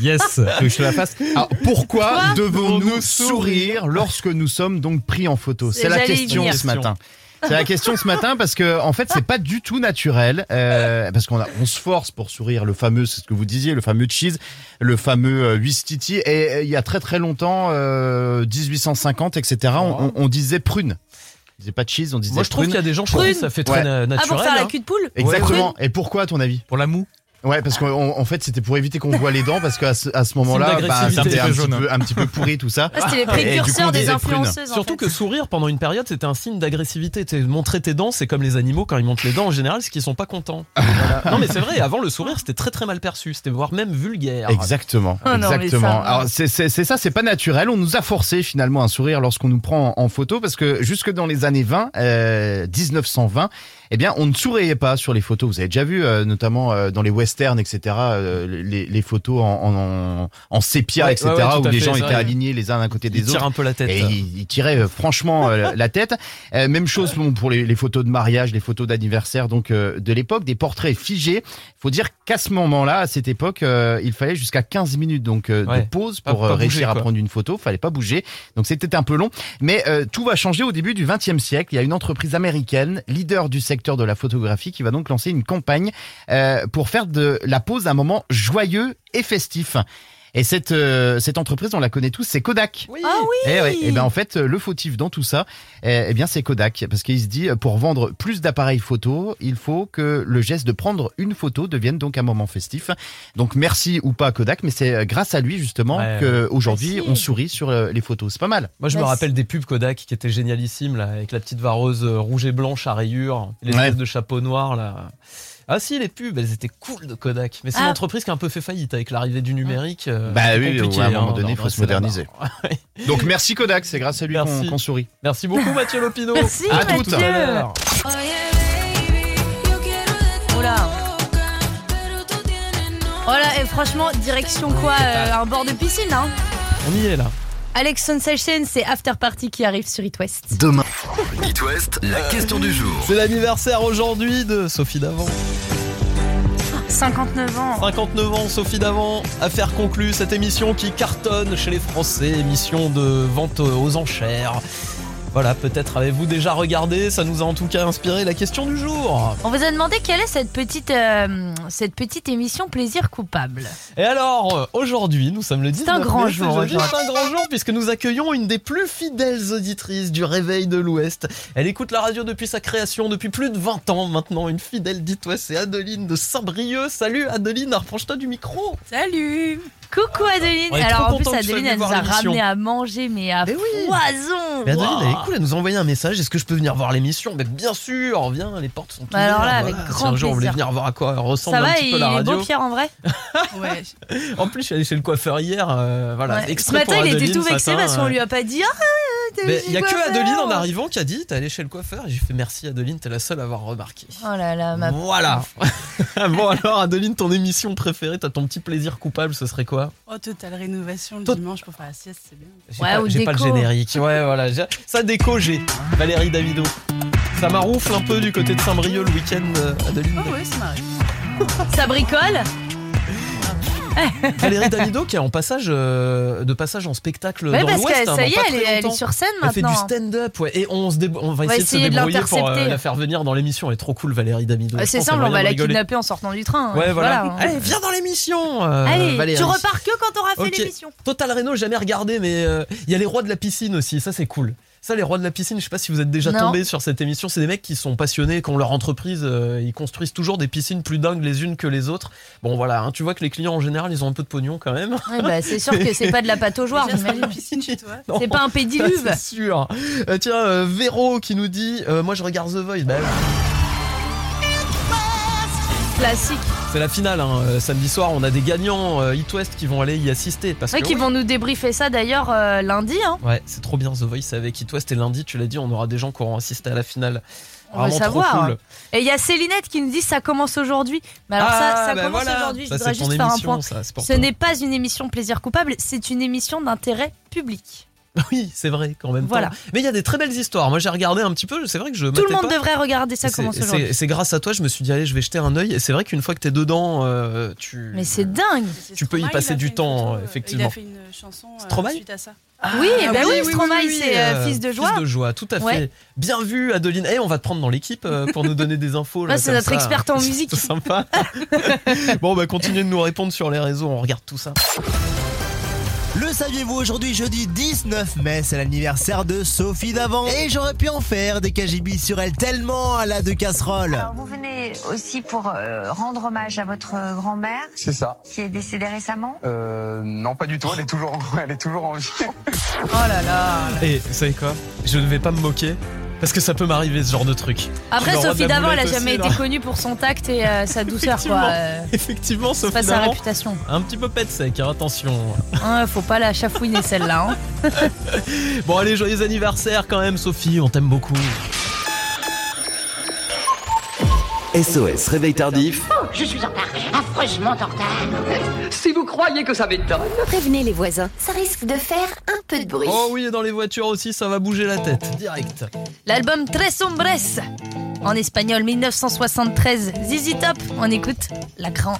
Yes, que je te la fasse. Alors, pourquoi Quoi devons-nous sourire lorsque nous sommes donc pris en photo? C'est la question venir. ce matin. C'est la question ce matin parce que en fait c'est pas du tout naturel euh, parce qu'on a- on se force pour sourire le fameux c'est ce que vous disiez le fameux cheese le fameux euh, Wistiti et euh, il y a très très longtemps euh, 1850 etc on, on- on disait prune on disait pas cheese on disait Moi je trouve prune qu'il y a des gens pour qui Prune. ça fait très Ouais. na- ah naturel. pour faire la hein. cul de poule exactement et pourquoi à ton avis? Pour la moue Ouais, parce qu'en en fait, c'était pour éviter qu'on voit les dents, parce qu'à ce, à ce moment-là, bah, c'était un, Un petit peu un pourri tout ça. Ah, C'était les coup, précurseurs des influenceuses. en Surtout fait. que sourire pendant une période c'était un signe d'agressivité. Montrer tes dents, c'est comme les animaux quand ils montrent les dents en général, c'est qu'ils sont pas contents. Voilà. Non mais c'est vrai, avant le sourire c'était très très mal perçu, c'était voire même vulgaire. Exactement, Oh non, exactement. ça- Alors c'est ça, c'est pas naturel. On nous a forcé finalement à sourire lorsqu'on nous prend en, en photo parce que jusque dans les années 20, euh, 1920, eh bien, on ne souriait pas sur les photos. Vous avez déjà vu, euh, notamment euh, dans les westerns. western, etc. euh, les, les photos en, en, en sépia, Ouais, etc. ouais, ouais, tout où à les fait, gens étaient vrai. alignés les uns d'un côté des Il autres. tire un peu la tête. Et il, il tirait euh, franchement euh, la tête. Euh, même chose bon, pour les, les photos de mariage, les photos d'anniversaire donc euh, de l'époque, des portraits figés. Il faut dire qu'à ce moment-là, à cette époque, euh, il fallait jusqu'à 15 minutes donc euh, de pause pour pas réussir bouger, à prendre une photo. Fallait pas bouger, donc c'était un peu long. Mais euh, tout va changer au début du XXe siècle. Il y a une entreprise américaine, leader du secteur de la photographie, qui va donc lancer une campagne euh, pour faire de la pause un moment joyeux et festif. Et cette, euh, cette entreprise, on la connaît tous, c'est Kodak. Oui. Ah oui Et, ouais, et ben en fait, le fautif dans tout ça, eh, eh bien c'est Kodak, parce qu'il se dit pour vendre plus d'appareils photo, il faut que le geste de prendre une photo devienne donc un moment festif. Donc merci ou pas à Kodak, mais c'est euh, grâce à lui justement Ouais. que aujourd'hui Merci. on sourit sur euh, les photos. C'est pas mal. Moi, je me rappelle des pubs Kodak qui étaient génialissimes, là, avec la petite vareuse euh, rouge et blanche à rayures, l'espèce Ouais. de chapeau noir, là. Ah si, les pubs, elles étaient cool de Kodak. Mais c'est Ah. une entreprise qui a un peu fait faillite avec l'arrivée du numérique. euh, Bah oui, à un moment hein, donné, il faut se moderniser. Donc merci Kodak, c'est grâce à lui qu'on sourit. Merci beaucoup Mathieu Lopino. Merci, à Mathieu. tout à l'heure. Oula. Voilà, et franchement, direction quoi euh, Un bord de piscine, hein On y est là. Alex Sensation, c'est After Party qui arrive sur It West. Demain, It West, la question du jour. C'est l'anniversaire aujourd'hui de Sophie Davant. 59 ans. 59 ans, Sophie Davant. Affaire conclue, cette émission qui cartonne chez les Français, émission de vente aux enchères. Voilà, peut-être avez-vous déjà regardé, ça nous a en tout cas inspiré la question du jour. On vous a demandé quelle est cette petite, euh, cette petite émission plaisir coupable. Et alors, euh, aujourd'hui, nous sommes le 19 un grand jour c'est. C'est un grand jour puisque nous accueillons une des plus fidèles auditrices du Réveil de l'Ouest. Elle écoute la radio depuis sa création, depuis plus de 20 ans maintenant. Une fidèle d'It c'est Adeline de Saint-Brieuc. Salut Adeline, rapproche-toi du micro. Salut Coucou Adeline est Alors en plus Adeline elle nous a ramené à manger mais à Mais oui. foison Mais Adeline, elle est cool, elle nous a envoyé un message. Est-ce que je peux venir voir l'émission? Mais bien sûr, viens, les portes sont ouvertes. Bah alors là, avec Voilà. grand Si un jour on voulait venir voir à quoi ressemble Ça un va, petit il peu la est radio. beau Pierre en vrai? Ouais. En plus, je suis allé chez le coiffeur hier. euh, voilà, Ouais. Ce matin il était Adeline, tout vexé parce qu'on lui a pas dit Ah il y a que. Adeline en arrivant qui a dit T'es allé chez le coiffeur Et j'ai fait merci Adeline, t'es la seule à avoir remarqué. Oh là là ma Voilà. bon alors Adeline, ton émission préférée, t'as ton petit plaisir coupable, ce serait quoi? Oh, totale rénovation le Tot- dimanche pour faire la sieste, c'est bien. J'ai Ouais, pas, ou j'ai pas le générique. Ouais voilà, j'ai- ça déco j'ai. Valérie Davido. Ça m'aroufle un peu du côté de Saint-Brieuc le week-end, euh, Adeline. Oh, ouais, ça m'arrive. Ça bricole Valérie Davido qui est en passage euh, de passage en spectacle Ouais dans parce l'Ouest. que hein, ça y est elle, est- elle sur scène Elle fait maintenant du stand-up, ouais. Et on, se dé- on va essayer, essayer de se débrouiller pour euh, la faire venir dans l'émission. Elle est trop cool, Valérie Davido. Bah, Je C'est simple on va la rigoler. kidnapper en sortant du train Ouais, voilà. hein. Allez, viens dans l'émission, euh, Allez Valérie. tu repars que quand t'auras fait Ok. l'émission Total Reno, jamais regardé, mais il y a les rois de la piscine aussi. Ça, c'est cool. Ça, les rois de la piscine, je sais pas si vous êtes déjà Non. tombé sur cette émission. C'est des mecs qui sont passionnés, qui ont leur entreprise. euh, ils construisent toujours des piscines plus dingues les unes que les autres. Bon, voilà. hein, tu vois que les clients en général, ils ont un peu de pognon quand même. Ouais, bah, C'est sûr que c'est pas de la pâte aux joueurs une piscine chez toi. C'est pas un pédiluve C'est sûr. Euh, tiens, euh, Véro qui nous dit euh, Moi je regarde The Voice. Bah, Classique c'est la finale. hein. Euh, samedi soir, on a des gagnants euh, It West qui vont aller y assister. Parce Ouais, que, qui oui. vont nous débriefer ça d'ailleurs euh, lundi hein. Ouais, c'est trop bien The Voice avec It West. Et lundi, tu l'as dit, on aura des gens qui auront assisté à la finale. On va savoir. trop cool. Et il y a Célinette qui nous dit ça commence aujourd'hui. Mais alors ça, Ah, ça bah commence voilà. aujourd'hui. Je Ça, voudrais juste faire un point. ça, Ce n'est pas une émission plaisir coupable, c'est une émission d'intérêt public. Oui, c'est vrai, quand même. Voilà. temps. Mais il y a des très belles histoires. Moi, j'ai regardé un petit peu. C'est vrai que je. Tout le monde pas. devrait regarder ça Et c'est- commence et aujourd'hui. c'est- grâce à toi, je me suis dit, allez, je vais jeter un œil. Et c'est vrai qu'une fois que t'es dedans, euh, tu. Mais c'est dingue. Tu peux y passer du temps, photo, euh, effectivement. Il a fait une chanson euh, suite à ça. oui, Ah bah oui, oui, Stromae, oui, c'est euh, fils de joie. Fils de joie, tout à fait. Ouais. Bien vu, Adeline. Eh, on va te prendre dans l'équipe euh, pour nous donner des infos. là, c'est notre ça. experte en musique. C'est sympa. bon, bah, continuez de nous répondre sur les réseaux. On regarde tout ça. Le saviez-vous aujourd'hui jeudi 19 mai, c'est l'anniversaire de Sophie Davant et j'aurais pu en faire des KGB sur elle tellement elle a de casseroles. Alors, vous venez aussi pour euh, rendre hommage à votre euh, grand-mère C'est ça. qui est décédée récemment. Euh, non, pas du tout. Elle est toujours, en- elle est toujours en vie. Oh là là. Et vous savez quoi? Je ne vais pas me moquer. Parce que ça peut m'arriver ce genre de truc. Après, Sophie Davant, elle a jamais aussi, été connue pour son tact et euh, sa douceur, quoi. Effectivement. Euh, Effectivement, c'est Sophie pas sa réputation. un petit peu pète sec, hein, attention. Ouais, faut pas la chafouiner celle-là. hein. Bon, allez, joyeux anniversaire quand même, Sophie, on t'aime beaucoup. SOS Réveil Tardif, Oh, je suis en retard, affreusement en retard. Si vous croyez que ça m'étonne. Prévenez les voisins, ça risque de faire un peu de bruit. Oh oui, et dans les voitures aussi, ça va bouger la tête, direct. L'album Tres Hombres, en espagnol 1973, ZZ Top, on écoute La Grange.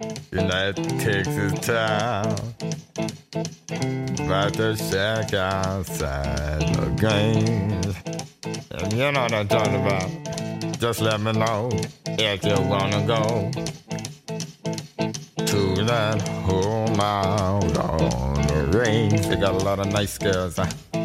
Rumors spreading round. United Texas town. About to shack outside the games. And you know what I'm talking about. Just let me know if you wanna go to that home out on the range. They got a lot of nice girls. Huh?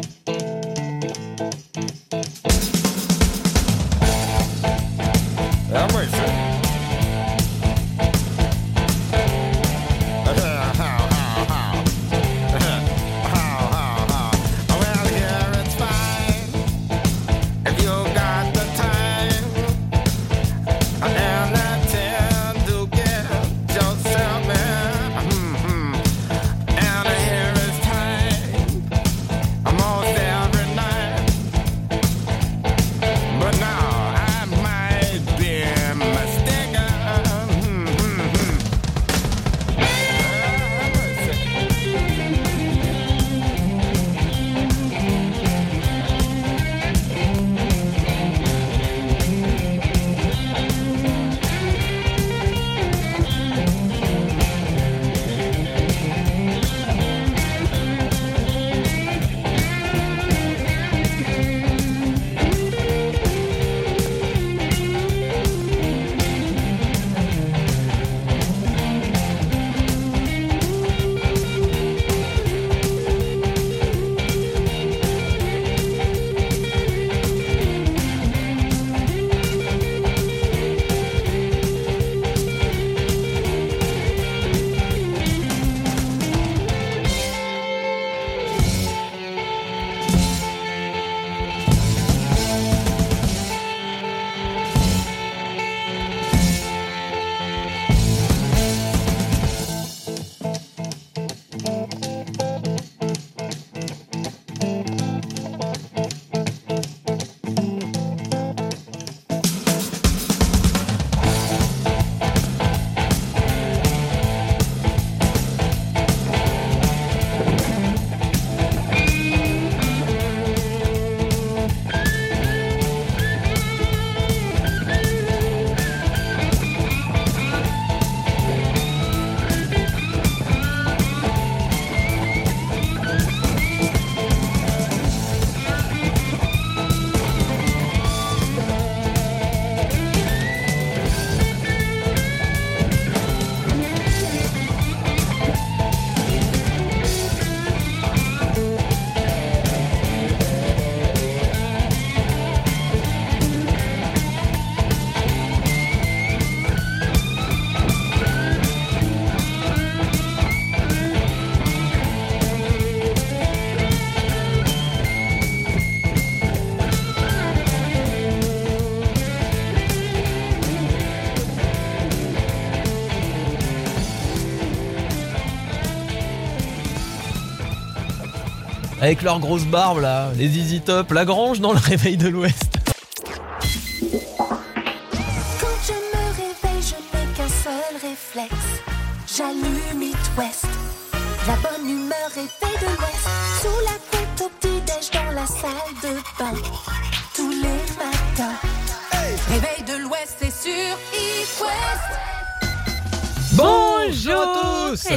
Avec leur grosse barbe là, les Easy Top, la grange dans le réveil de l'Ouest.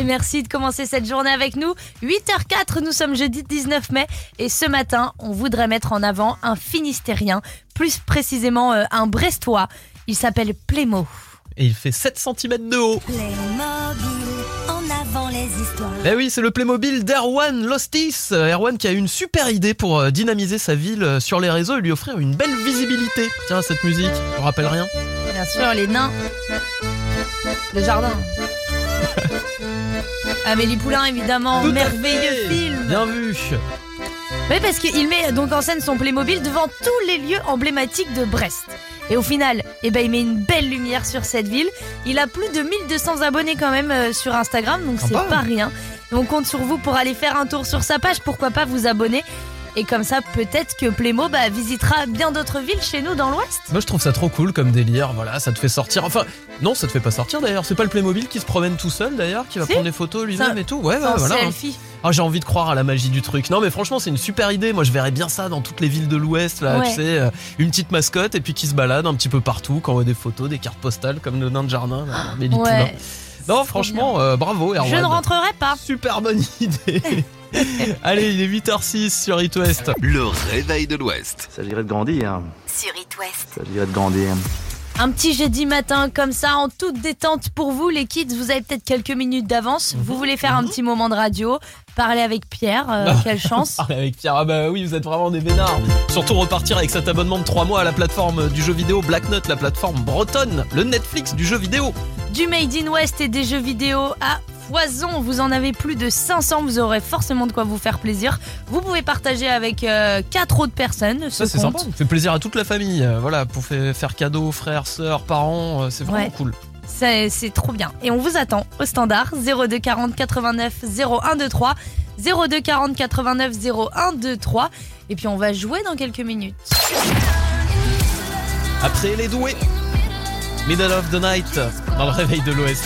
Merci de commencer cette journée avec nous. 8h04, nous sommes jeudi 19 mai et ce matin, on voudrait mettre en avant un Finistérien, plus précisément euh, un Brestois. Il s'appelle Plémo. Et il fait 7 cm de haut. Playmobil, en avant les histoires. Eh oui, c'est le Playmobil d'Erwan Lostis. Euh, Erwan qui a eu une super idée pour euh, dynamiser sa ville sur les réseaux et lui offrir une belle visibilité. Tiens, cette musique, vous rappelle rien Bien sûr, les nains. Le jardin. Amélie Poulain, évidemment. Tout Merveilleux film. Bien vu. Oui, parce qu'il met donc en scène son Playmobil devant tous les lieux emblématiques de Brest. Et au final, eh ben, il met une belle lumière sur cette ville. Il a plus de 1200 abonnés quand même euh, sur Instagram, donc c'est Sympa. pas rien. Et on compte sur vous pour aller faire un tour sur sa page. Pourquoi pas vous abonner Et comme ça, peut-être que Playmo bah, visitera bien d'autres villes chez nous dans l'Ouest. Moi je trouve ça trop cool comme délire, voilà, ça te fait sortir. Enfin, non, ça te fait pas sortir d'ailleurs. C'est pas le Playmobil qui se promène tout seul d'ailleurs, qui va Si. prendre des photos lui-même et tout. Ouais, un voilà. selfie. Ah, j'ai envie de croire à la magie du truc. Non, mais franchement, c'est une super idée. Moi, je verrais bien ça dans toutes les villes de l'Ouest, là, Ouais. tu sais, euh, une petite mascotte et puis qui se balade un petit peu partout, qui envoie des photos, des cartes postales comme le nain de jardin, là, Poulain. Ouais. Non, franchement, euh, bravo, Erwan. Je ne rentrerai pas. Super bonne idée. Allez, il est 8h06 sur It West. Le réveil de l'Ouest. Ça dirait de grandir. Sur It West. Ça dirait de grandir. Un petit jeudi matin comme ça, en toute détente pour vous, les kids. Vous avez peut-être quelques minutes d'avance. Mhm. Vous voulez faire un petit moment de radio, parler avec Pierre. euh, quelle chance. Ah, avec Pierre, ah bah oui, vous êtes vraiment des vénards. Surtout repartir avec cet abonnement de 3 mois à la plateforme du jeu vidéo Black Note, la plateforme bretonne, le Netflix du jeu vidéo. Du Made in West et des jeux vidéo à foison. Vous en avez plus de 500. Vous aurez forcément de quoi vous faire plaisir. Vous pouvez partager avec 4 autres personnes. Ça, ce c'est sympa. Ça fait plaisir à toute la famille. euh, Voilà, pour fa- faire cadeau, frères, sœurs, parents, euh, c'est vraiment Ouais. cool. C'est trop bien. Et on vous attend au standard 02 40 89 0123. 02 40 89 0123. Et puis on va jouer dans quelques minutes. Après les doués, Middle of the Night, dans le réveil de l'Ouest.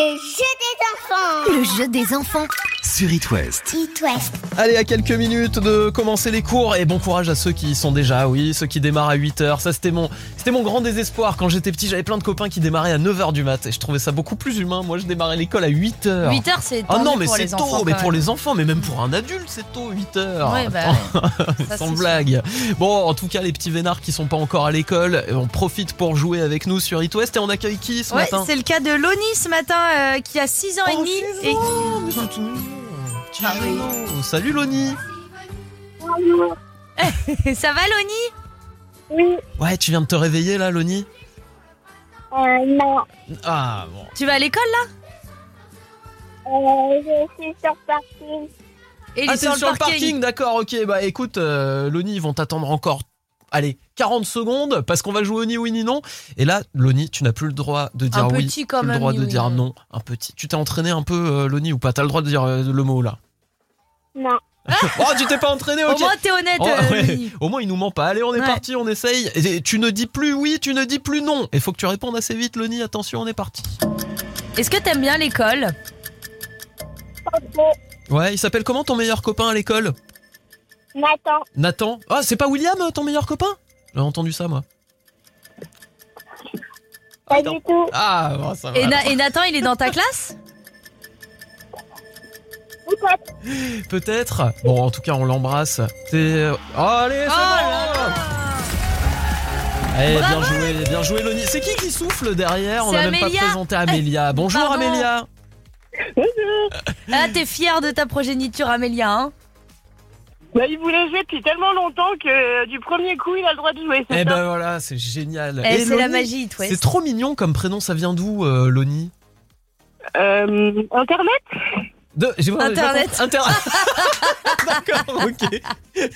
Le jeu des enfants. Le jeu des enfants. Sur It West. It West. Allez, à quelques minutes de commencer les cours et bon courage à ceux qui y sont déjà, oui, ceux qui démarrent à 8h. Ça, c'était mon, c'était mon grand désespoir. Quand j'étais petit, j'avais plein de copains qui démarraient à 9h du mat et je trouvais ça beaucoup plus humain. Moi, je démarrais l'école à 8h. 8 heures, c'est Ah non, mais c'est tôt, enfants, mais pour les enfants, mais même pour un adulte, c'est tôt, 8 heures. Ouais, bah Ça, Sans blague. Bon, en tout cas, les petits vénards qui sont pas encore à l'école, on profite pour jouer avec nous sur It West et on accueille qui ce Ouais, matin? c'est le cas de Loni ce matin euh, qui a 6 ans et Oh, demi. six et... Petit Ah oui. Salut Loni. Ça va Loni? Oui, Ouais, tu viens de te réveiller là, Loni? Euh, non. Ah bon. Tu vas à l'école là? Euh, je suis sur parking. Et Ah, sur le parking, d'accord, ok. Bah écoute, euh, Loni, ils vont t'attendre encore. Allez, 40 secondes parce qu'on va jouer au ni oui ni non. Et là, Loni, tu n'as plus le droit de dire Un oui. petit quand plus le droit ni de oui, dire non. non. Un petit. Tu t'es entraîné un peu, euh, Loni, ou pas? T'as le droit de dire euh, le mot là? Non. oh, tu t'es pas entraîné, ok. Au moins t'es honnête Oh, euh, ouais. Au moins, il nous ment pas. Allez, on est Ouais. parti, on essaye. Et tu ne dis plus oui, tu ne dis plus non. Il faut que tu répondes assez vite, Loni. Attention, on est parti. Est-ce que t'aimes bien l'école? Ouais, il s'appelle comment ton meilleur copain à l'école? Nathan. Nathan. Ah, c'est pas William, ton meilleur copain? J'ai entendu ça, moi. Pas du tout. Ah, bon, ça va. et, Na- et Nathan il est dans ta classe? Peut-être. Peut-être. Bon, en tout cas, on l'embrasse. C'est. Oh, allez, c'est Oh bon Eh, bien joué, bien joué, Loni. C'est qui qui souffle derrière? On C'est n'a même pas Amélia. présenté Amélia. Bonjour, pardon. Amélia. Ah t'es fière de ta progéniture Amélia hein? Bah, il voulait jouer depuis tellement longtemps que euh, du premier coup, il a le droit de jouer. Eh ça ben voilà, c'est génial. Eh, Et c'est la Loni, magie, West. C'est trop mignon comme prénom, ça vient d'où, euh, Loni? Euh, Internet? De... j'ai- j'ai Internet. pas compris. Inter- D'accord, ok.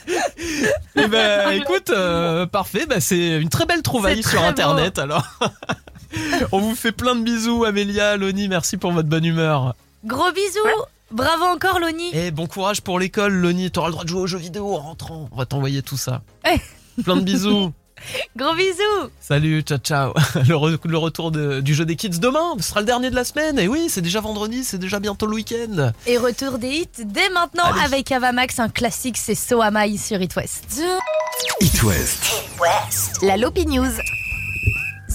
Eh ben, écoute, euh, parfait. Bah, c'est une très belle trouvaille C'est sur très Internet. Alors, on vous fait plein de bisous, Amélia, Loni. Merci pour votre bonne humeur. Gros bisous Bravo encore Loni Et bon courage pour l'école, Loni. T'auras le droit de jouer aux jeux vidéo en rentrant. On va t'envoyer tout ça. Eh. Plein de bisous. Gros bisous Salut, ciao, ciao. Le, re- le retour de- du jeu des kids demain. Ce sera le dernier de la semaine. Et oui, c'est déjà vendredi, c'est déjà bientôt le week-end. Et retour des hits dès maintenant Allez. avec Avamax, un classique, c'est So Am I sur It West. It West. La Lopi News.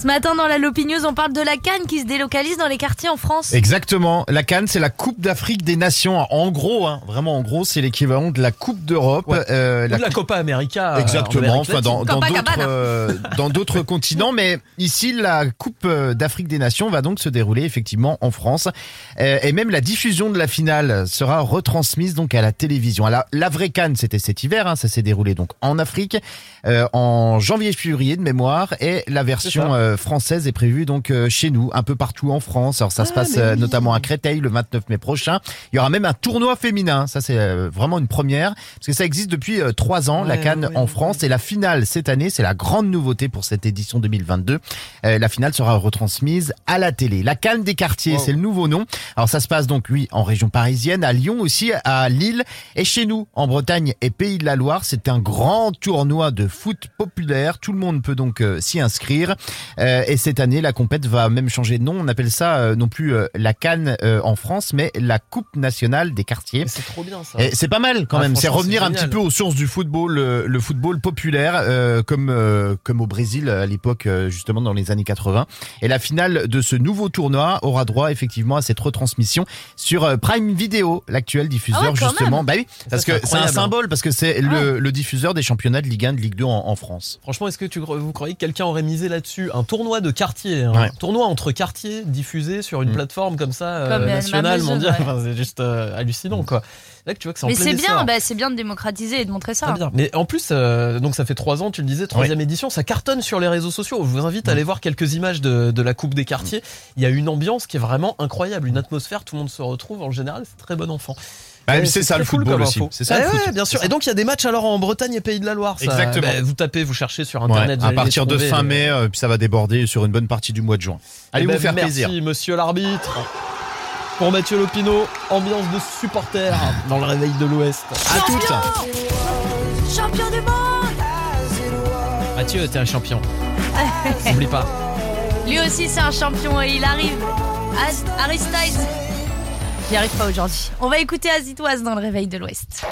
Ce matin dans la Lopi News, on parle de la canne qui se délocalise dans les quartiers en France. Exactement. La Cannes, c'est la Coupe d'Afrique des Nations. En gros, hein, vraiment en gros, c'est l'équivalent de la Coupe d'Europe. Ouais. Euh, Ou de la Coupe- Copa América. euh, en Exactement, enfin dans d'autres euh, dans d'autres continents, mais ici la Coupe d'Afrique des Nations va donc se dérouler effectivement en France, Euh, et même la diffusion de la finale sera retransmise donc à la télévision. Alors, la vraie Cannes, c'était cet hiver, hein, ça s'est déroulé donc en Afrique euh, en janvier-février de mémoire, et la version. Euh, française est prévue donc euh, chez nous, un peu partout en France. Alors ça se Ah, passe euh, oui. notamment à Créteil le 29 mai prochain. Il y aura même un tournoi féminin. Ça c'est vraiment une première parce que ça existe depuis trois ans la Cannes ouais, en France et la finale cette année c'est la grande nouveauté pour cette édition 2022. Euh, la finale sera retransmise à la télé. La Cannes des quartiers, c'est le nouveau nom. Alors ça se passe donc oui en région parisienne, à Lyon aussi, à Lille et chez nous en Bretagne et Pays de la Loire. C'est un grand tournoi de foot populaire. Tout le monde peut donc euh, s'y inscrire. Euh, et cette année, la compète va même changer de nom. On appelle ça euh, non plus euh, la Cannes euh, en France, mais la Coupe nationale des quartiers. C'est trop bien ça. C'est pas mal quand Ah, même. C'est revenir un petit peu aux sources du football, le, le football populaire, euh, comme euh, comme au Brésil à l'époque, justement dans les années 80. Et la finale de ce nouveau tournoi aura droit effectivement à cette retransmission sur Prime Video, l'actuel diffuseur Ah ouais, justement. même. Bah oui, parce c'est que c'est un symbole, parce que c'est le, le diffuseur des championnats de Ligue 1, de Ligue 2 en, en France. Franchement, est-ce que tu, vous croyez que quelqu'un aurait misé là-dessus Un tournoi de quartier, Ouais. tournoi entre quartiers diffusé sur une Mm. plateforme comme ça, euh, Comme, euh, nationale, mondiale. ouais. Enfin, c'est juste euh, hallucinant quoi. Là tu vois que c'est en Mais c'est bien, bah, c'est bien de démocratiser et de montrer ça. Très bien. Mais en plus, euh, donc ça fait trois ans, tu le disais, troisième édition, ça cartonne sur les réseaux sociaux. Je vous invite à aller voir quelques images de, de la Coupe des quartiers. Il y a une ambiance qui est vraiment incroyable, une atmosphère, tout le monde se retrouve. En général, c'est très bon enfant. Ouais, c'est ça, le cool football aussi. C'est ça, le Eh foot. ouais, bien sûr. Et donc il y a des matchs alors en Bretagne et Pays de la Loire. ça. Exactement. Bah, vous tapez, vous cherchez sur Ouais, internet. vous à allez partir de fin mai, euh, puis ça va déborder sur une bonne partie du mois de juin. Allez Eh vous ben, faire merci, plaisir. monsieur l'arbitre. Pour Mathieu Lopineau, ambiance de supporters dans le réveil de l'Ouest. À toutes. Champion du monde Mathieu, t'es un champion. N'oublie pas. Lui aussi, c'est un champion et il arrive. Harry Styles. J'y arrive pas aujourd'hui. On va écouter Azitoise dans le réveil de l'Ouest.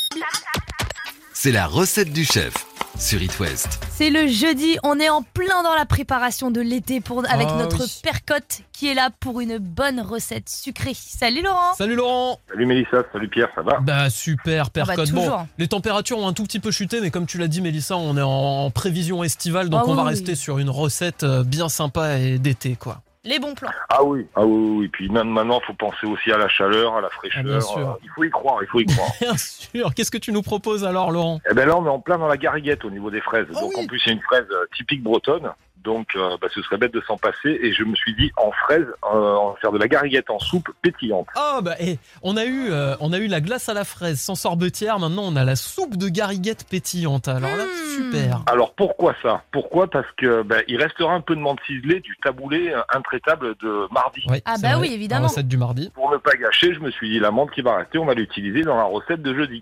C'est la recette du chef sur It West. C'est le jeudi, on est en plein dans la préparation de l'été pour avec Ah notre oui. percotte qui est là pour une bonne recette sucrée. Salut Laurent. Salut Laurent. Salut Mélissa, salut Pierre, ça va? Bah super, percotte. bon, toujours. les températures ont un tout petit peu chuté, mais comme tu l'as dit, Mélissa, on est en prévision estivale, donc Ah on va oui, rester sur une recette euh, bien sympa et d'été, quoi. Les bons plans. Ah oui, ah oui, oui. Puis même maintenant, il faut penser aussi à la chaleur, à la fraîcheur. Ah, bien sûr. Euh, il faut y croire, il faut y croire. Bien sûr. Qu'est-ce que tu nous proposes alors, Laurent? Eh ben là, on est en plein dans la gariguette au niveau des fraises. Ah Donc oui. en plus, c'est une fraise euh, typique bretonne. Donc euh, bah, ce serait bête de s'en passer. Et je me suis dit, en fraise, euh, on va faire de la gariguette en soupe pétillante. Oh bah et on a eu euh, on a eu la glace à la fraise sans sorbetière, maintenant on a la soupe de gariguette pétillante. Alors là, Hmm. super. Alors pourquoi ça? Pourquoi? Parce que ben, il restera un peu de menthe ciselée du taboulé euh, intraitable de mardi. Oui, Ah bah vrai. oui, évidemment. La recette du mardi. Pour ne pas gâcher, je me suis dit, la menthe qui va rester, on va l'utiliser dans la recette de jeudi.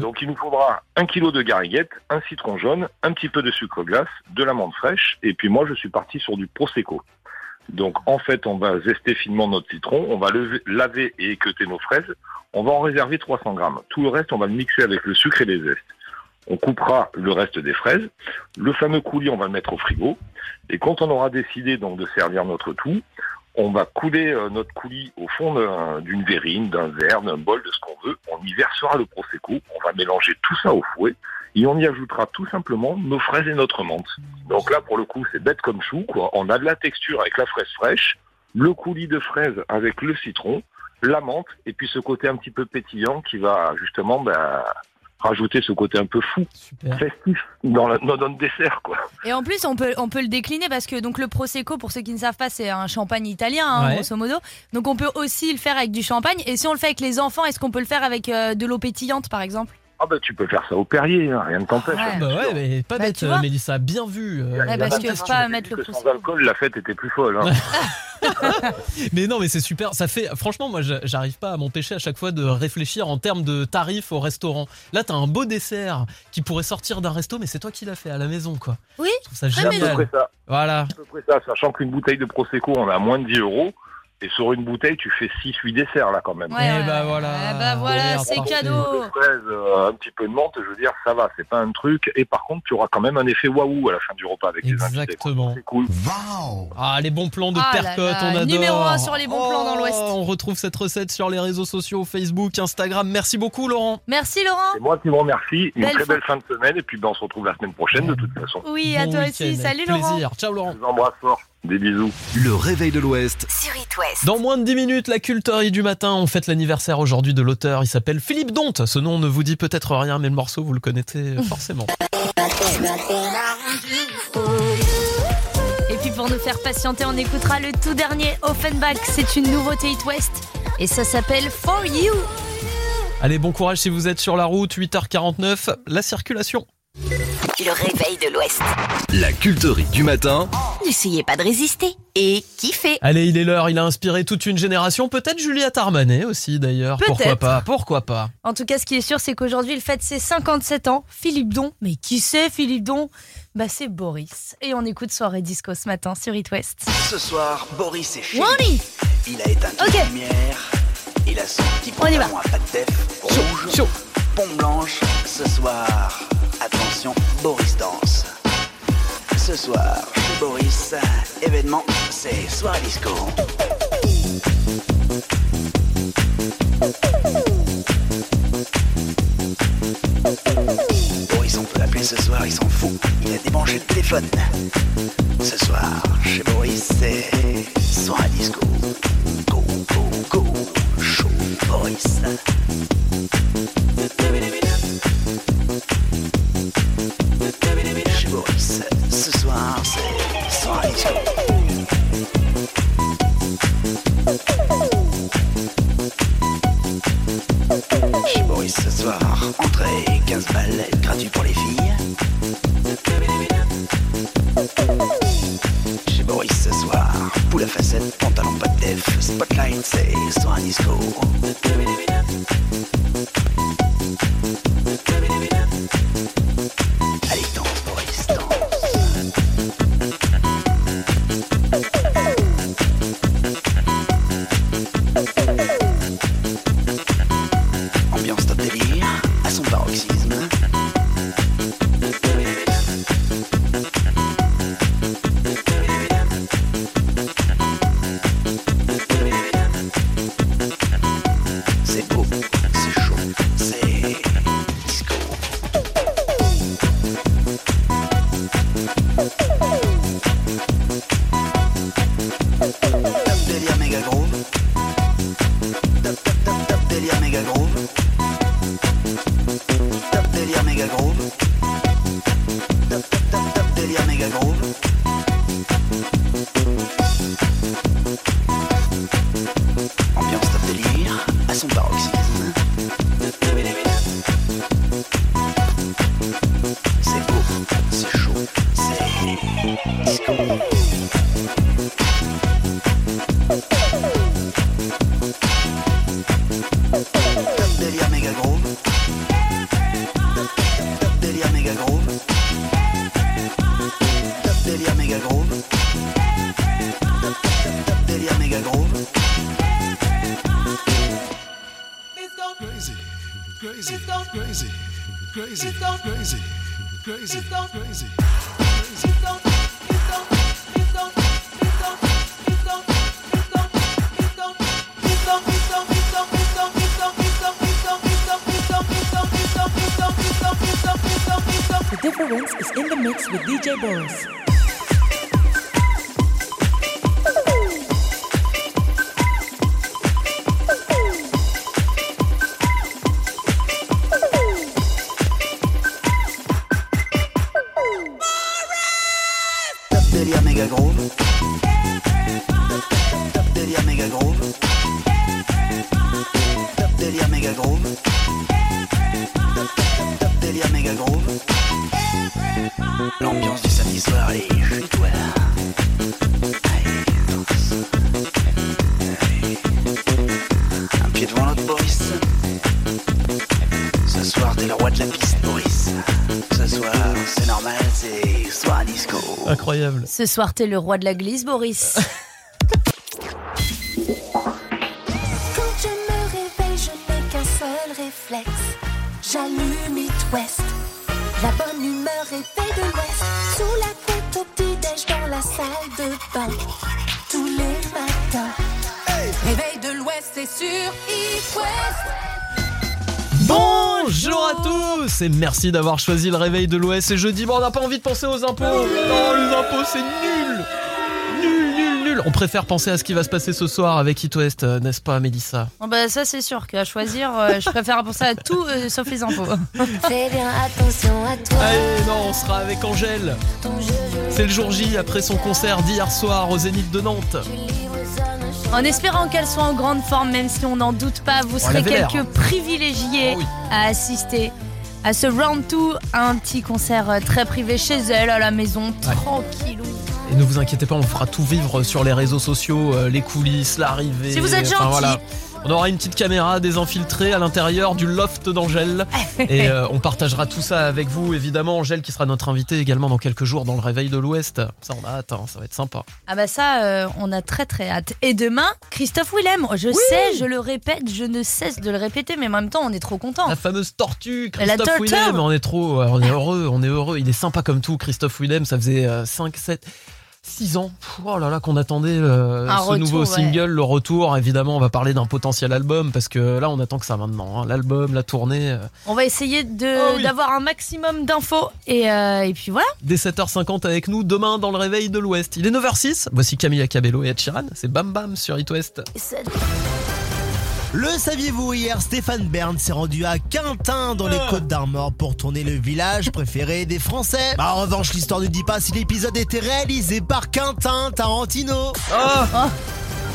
Donc il nous faudra un kilo de gariguette, un citron jaune, un petit peu de sucre glace, de l'amande fraîche, et puis moi je suis parti sur du prosecco. Donc en fait on va zester finement notre citron, on va laver et équeuter nos fraises, on va en réserver 300 grammes. Tout le reste on va le mixer avec le sucre et les zestes. On coupera le reste des fraises. Le fameux coulis on va le mettre au frigo. Et quand on aura décidé donc de servir notre tout, on va couler euh, notre coulis au fond d'un- d'une verrine, d'un verre, d'un bol, de ce qu'on veut. On y versera le prosecco. On va mélanger tout ça au fouet et on y ajoutera tout simplement nos fraises et notre menthe. Donc là, pour le coup, c'est bête comme chou. On a de la texture avec la fraise fraîche, le coulis de fraise avec le citron, la menthe et puis ce côté un petit peu pétillant qui va justement bah, rajouter ce côté un peu fou, Super. festif dans, la- dans notre dessert. quoi. Et en plus, on peut, on peut le décliner parce que donc le prosecco, pour ceux qui ne savent pas, c'est un champagne italien, hein, Ouais. grosso modo. Donc on peut aussi le faire avec du champagne. Et si on le fait avec les enfants, est-ce qu'on peut le faire avec euh, de l'eau pétillante, par exemple? Ah bah tu peux faire ça au Perrier, hein, rien ne t'empêche. Ouais. hein. Bah ouais, mais pas Bah, bête, euh, Mélissa, bien vu. euh, Ouais, parce que pas pas de mettre le que Sans alcool, la fête était plus folle. hein. Mais non, mais c'est super. Ça fait, franchement, moi, j'arrive pas à m'empêcher à chaque fois de réfléchir en termes de tarifs au restaurant. Là, t'as un beau dessert qui pourrait sortir d'un resto, mais c'est toi qui l'as fait à la maison, quoi. Oui, Je trouve ça C'est à peu génial. près ça. Voilà. à peu près ça, sachant qu'une bouteille de Prosecco, on a à moins de 10 euros. Et sur une bouteille, tu fais 6-8 desserts, là, quand même. Ouais, Eh ouais, bah ouais. voilà. Eh bah voilà, c'est cadeau. De fraises, euh, un petit peu de menthe, je veux dire, ça va, c'est pas un truc. Et par contre, tu auras quand même un effet waouh à la fin du repas avec les invités. Exactement. C'est cool. Ah, les bons plans de Ah Percotte, là, on adore. numéro un sur les bons plans dans l'Ouest. Oh, On retrouve cette recette sur les réseaux sociaux, Facebook, Instagram. Merci beaucoup, Laurent. Merci Laurent. C'est moi qui vous remercie. Une Belle très belle fin de semaine. Et puis, ben, on se retrouve la semaine prochaine, de toute façon. Oui, à toi aussi. Salut Laurent. Plaisir. Ciao, Laurent. Je vous embrasse fort. Des bisous. Le réveil de l'Ouest Sur It West. Dans moins de 10 minutes, la culterie du matin, on fête l'anniversaire aujourd'hui de l'auteur. Il s'appelle Philippe Donte. Ce nom ne vous dit peut-être rien, mais le morceau, vous le connaissez forcément. Et puis pour nous faire patienter, on écoutera le tout dernier Offenbach. C'est une nouveauté It West et ça s'appelle For You. Allez, bon courage si vous êtes sur la route, 8h49, la circulation. Le réveil de l'Ouest. La culterie du matin. N'essayez pas de résister et kiffez. Allez, il est l'heure, il a inspiré toute une génération, peut-être Juliette Armanet aussi d'ailleurs. Pourquoi Peut-être. pas Pourquoi pas En tout cas, ce qui est sûr, c'est qu'aujourd'hui, il fête ses 57 ans. Philippe Don. Mais qui c'est Philippe Don Bah, c'est Boris. Et on écoute Soirée Disco ce matin sur It West. Ce soir, Boris est chez Wally lui. Il a éteint toute la lumière. Il a son petit On y va. pantalon à pas de. Pompe blanche. Ce soir, attention, Boris danse. Ce soir, chez Boris, événement, c'est soirée disco. Boris, on peut l'appeler ce soir, il s'en fout. Il a débranché le téléphone. Ce soir, chez Boris, c'est soirée disco. Go, go, go, chaud, Boris. Spotlight, c'est soir disco. Allez, groove. Top, délire méga groove. L'ambiance du samedi soir, allez, chez toi. Allez, danse. Allez. Un pied devant l'autre, Boris. Ce soir, t'es le roi de la piste, Boris. Ce soir, c'est normal, c'est soir disco. Incroyable. Ce soir, t'es le roi de la glisse, Boris. de bain. Tous les matins. Réveil de l'Ouest, c'est sur West. Bonjour à tous et merci d'avoir choisi le réveil de l'Ouest. C'est jeudi, bon, on n'a pas envie de penser aux impôts. Non, les impôts, c'est nul. On préfère penser à ce qui va se passer ce soir avec It West, euh, n'est-ce pas, Mélissa? Bon, bah, ça, c'est sûr qu'à choisir, euh, je préfère penser à tout euh, sauf les infos. Fais bien attention à toi. Allez, non, on sera avec Angèle. C'est le jour J après son concert d'hier soir au Zénith de Nantes. En espérant qu'elle soit en grande forme, même si on n'en doute pas, vous Oh, serez quelques hein. privilégiés Ah oui. à assister à ce round 2, un petit concert très privé chez elle, à la maison, tranquillou. Et ne vous inquiétez pas, on fera tout vivre sur les réseaux sociaux, euh, les coulisses, l'arrivée. Si vous êtes enfin, gentil. On aura une petite caméra désinfiltrée à l'intérieur du loft d'Angèle. et euh, on partagera tout ça avec vous, évidemment. Angèle qui sera notre invitée également dans quelques jours dans le Réveil de l'Ouest. Ça, on a hâte, hein, ça va être sympa. Ah bah ça, euh, on a très très hâte. Et demain, Christophe Willem. Je sais, je le répète, je ne cesse de le répéter, mais en même temps, on est trop content. La fameuse tortue, La Christophe tortue. Willem. On est trop, on est heureux, on est heureux. Il est sympa comme tout, Christophe Willem. Ça faisait 5, 7, 6 ans. Pff, Oh là là, qu'on attendait euh, ce retour, nouveau ouais. single, le retour. Évidemment, on va parler d'un potentiel album parce que là, on attend que ça maintenant. hein. L'album, la tournée. euh, On va essayer de Oh oui. d'avoir un maximum d'infos et, euh, et puis voilà. dès 7h50 avec nous demain dans le réveil de l'Ouest. Il est 9h06. Voici Camilla Cabello et Ed Sheeran. C'est Bam Bam sur It West. Le saviez-vous hier, Stéphane Bern s'est rendu à Quintin dans les Côtes d'Armor pour tourner le village préféré des Français. Bah, en revanche, l'histoire ne dit pas si l'épisode était réalisé par Quintin Tarantino. Ah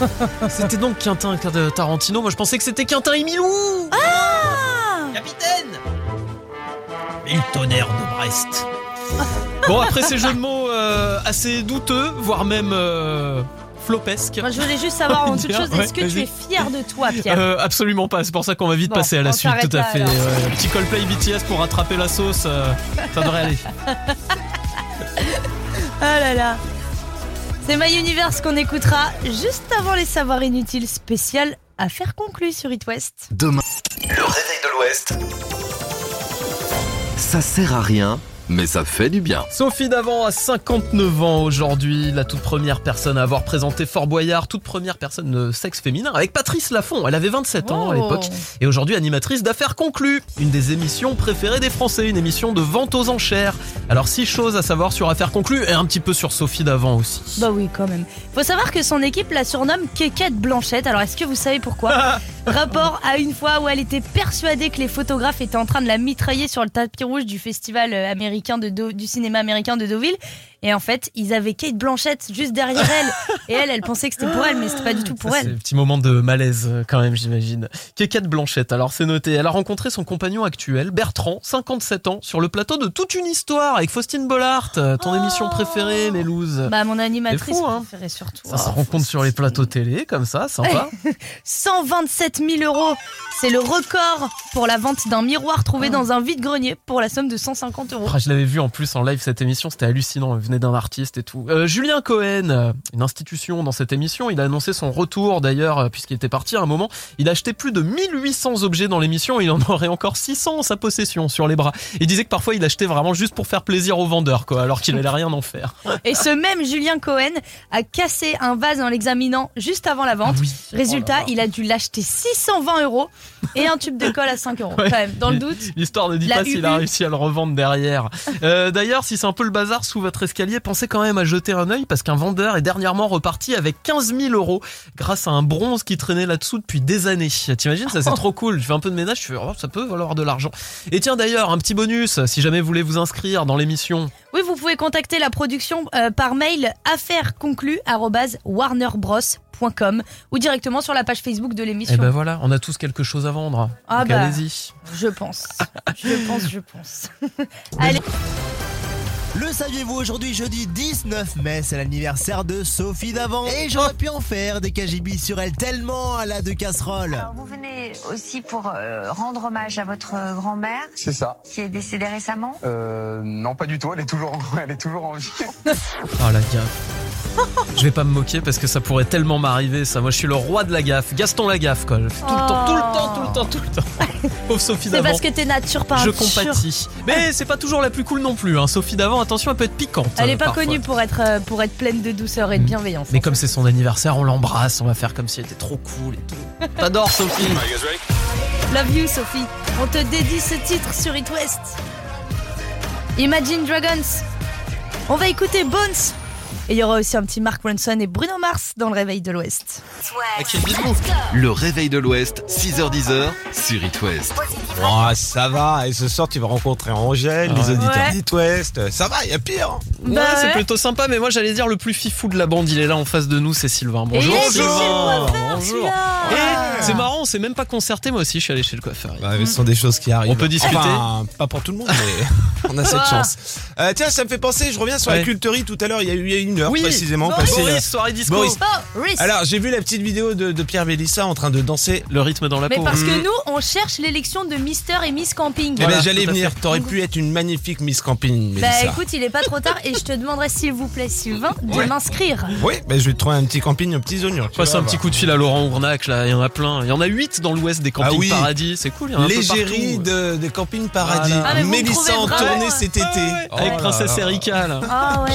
C'était donc Quintin de Tarantino. Moi, je pensais que c'était Quintin et Milou. Ah Capitaine Et le tonnerre de Brest. Bon, après ces jeux de mots euh, assez douteux, voire même euh, flopesques. Moi, je voulais juste savoir en toute chose, ouais, est-ce que tu es fier de toi, Pierre? Euh, absolument pas, c'est pour ça qu'on va vite Bon, passer à la suite, tout à là, fait. Ouais, petit Coldplay BTS pour rattraper la sauce, euh, ça devrait aller. Ah là là. C'est My Universe qu'on écoutera juste avant les savoirs inutiles spécial affaire conclue sur It West. Demain, le réveil de l'Ouest. Ça sert à rien, mais ça fait du bien. Sophie Davant a 59 ans aujourd'hui, la toute première personne à avoir présenté Fort Boyard, toute première personne de sexe féminin, avec Patrice Laffont. Elle avait 27 ans à Oh. l'époque, et aujourd'hui animatrice d'affaires conclues, une des émissions préférées des Français, une émission de vente aux enchères. Alors six choses à savoir sur affaires conclues, et un petit peu sur Sophie Davant aussi. Bah oui, quand même. Faut savoir que son équipe la surnomme Kékette Blanchette. Alors, est-ce que vous savez pourquoi Rapport à une fois où elle était persuadée que les photographes étaient en train de la mitrailler sur le tapis rouge du festival euh, américain du cinéma américain de Deauville. Et en fait, ils avaient Kate Blanchette juste derrière elle. Et elle, elle pensait que c'était pour elle, mais c'était pas du tout pour Ça, C'est elle. un petit moment de malaise euh, quand même, j'imagine. Kékette Blanchette, alors c'est noté. Elle a rencontré son compagnon actuel, Bertrand, 57 ans, sur le plateau de Toute une histoire avec Faustine Bollard, euh, ton émission préférée, Mélouse. Bah, mon animatrice fou, hein. préférée surtout. Ça se Oh, rencontre sur les plateaux télé, comme ça, sympa. 127 000 euros. C'est le record pour la vente d'un miroir trouvé dans un vide-grenier pour la somme de 150 euros. Ah, je l'avais vu en plus en live cette émission, c'était hallucinant. Venait d'un artiste et tout. Euh, Julien Cohen, euh, une institution dans cette émission, il a annoncé son retour d'ailleurs, euh, puisqu'il était parti à un moment. Il a acheté plus de 1800 objets dans l'émission il en aurait encore 600 en sa possession sur les bras. Il disait que parfois il achetait vraiment juste pour faire plaisir aux vendeurs, quoi, alors qu'il allait rien en faire. Et ce même Julien Cohen a cassé un vase en l'examinant juste avant la vente. Résultat, il a dû l'acheter 620 euros et un tube de colle à 5 euros. Ouais. Quand même, dans le doute. L'histoire ne dit pas s'il a réussi à le revendre derrière. Euh, D'ailleurs, si c'est un peu le bazar sous votre escalier, pensez quand même à jeter un œil parce qu'un vendeur est dernièrement reparti avec 15 000 euros grâce à un bronze qui traînait là-dessous depuis des années. T'imagines, ça c'est trop cool. Je fais un peu de ménage, je fais, oh, ça peut valoir de l'argent. Et tiens d'ailleurs, un petit bonus, si jamais vous voulez vous inscrire dans l'émission. Oui, vous pouvez contacter la production euh, par mail ou directement sur la page Facebook de Et l'émission. ben voilà, on a tous quelque chose à vendre. Ah bah. allez-y. Je pense. Je pense, je pense. Allez. Le saviez-vous aujourd'hui jeudi 19 mai, c'est l'anniversaire de Sophie Davant. Et j'aurais pu en faire des KGB sur elle tellement elle a de casseroles. Alors, vous venez aussi pour euh, rendre hommage à votre euh, grand-mère C'est ça. qui est décédée récemment. Euh, non, pas du tout. Elle est toujours, en- elle est toujours en vie. Oh la gaffe. Je vais pas me moquer parce que ça pourrait tellement m'arriver ça. Moi je suis le roi de la gaffe. Gaston la gaffe quoi. Je fais Tout le temps, tout le temps, tout le temps, tout le temps. Pauvre Sophie C'est Davant. parce que t'es nature pas Je compatis. Mais c'est pas toujours la plus cool non plus. Hein. Sophie Davant, attention, elle peut être piquante. Elle est pas parfois. connue pour être, euh, pour être pleine de douceur et de bienveillance. Mais comme c'est son anniversaire, on l'embrasse, on va faire comme si elle était trop cool et tout. T'adores Sophie. Love you, Sophie. On te dédie ce titre sur It West. Imagine Dragons. On va écouter Bones. Et il y aura aussi un petit Mark Ronson et Bruno Mars dans le réveil de l'Ouest. Le réveil de l'Ouest, 6h10 sur It West. Oh, ça va. Et ce soir, tu vas rencontrer Angèle, les auditeurs Ouais. d'It West. Ça va, il y a pire. Ouais, Bah c'est plutôt sympa, mais moi j'allais dire le plus fifou de la bande, il est là en face de nous, c'est Sylvain. Bonjour Sylvain. Bonjour. c'est marrant, on s'est même pas concerté, moi aussi je suis allé chez le coiffeur. Bah, ce sont des choses qui arrivent. On peut discuter. Enfin, pas pour tout le monde, mais on a cette chance. Euh, tiens, ça me fait penser, je reviens sur la culterie tout à l'heure, il y a eu il y a une heure Oui, précisément. Boris. passé, euh, Boris, soirée disco. Boris. Boris. Alors, j'ai vu la petite vidéo de, de Pierre Vélissa en train de danser. Le rythme dans la Mais peau. parce Mm. que nous, on cherche l'élection de Mister et Miss Camping. Eh Voilà, ben, j'allais venir, t'aurais pu être une magnifique Miss Camping, Bah écoute, il est pas trop tard et je te demanderai s'il vous plaît, Sylvain, de Ouais. m'inscrire. Oui, ben, je vais te trouver un petit camping aux petits oignons. Passe un petit coup de fil à Laurent Ournac, là, il y en a plein. Il y en a 8 dans l'ouest des campings Ah oui. paradis, c'est cool, il y en a un peu L'égérie de, des campings paradis. Voilà. Ah, mais Mélissa en tournée cet été. Avec Oh là Princesse. Erika, là. Ah ouais.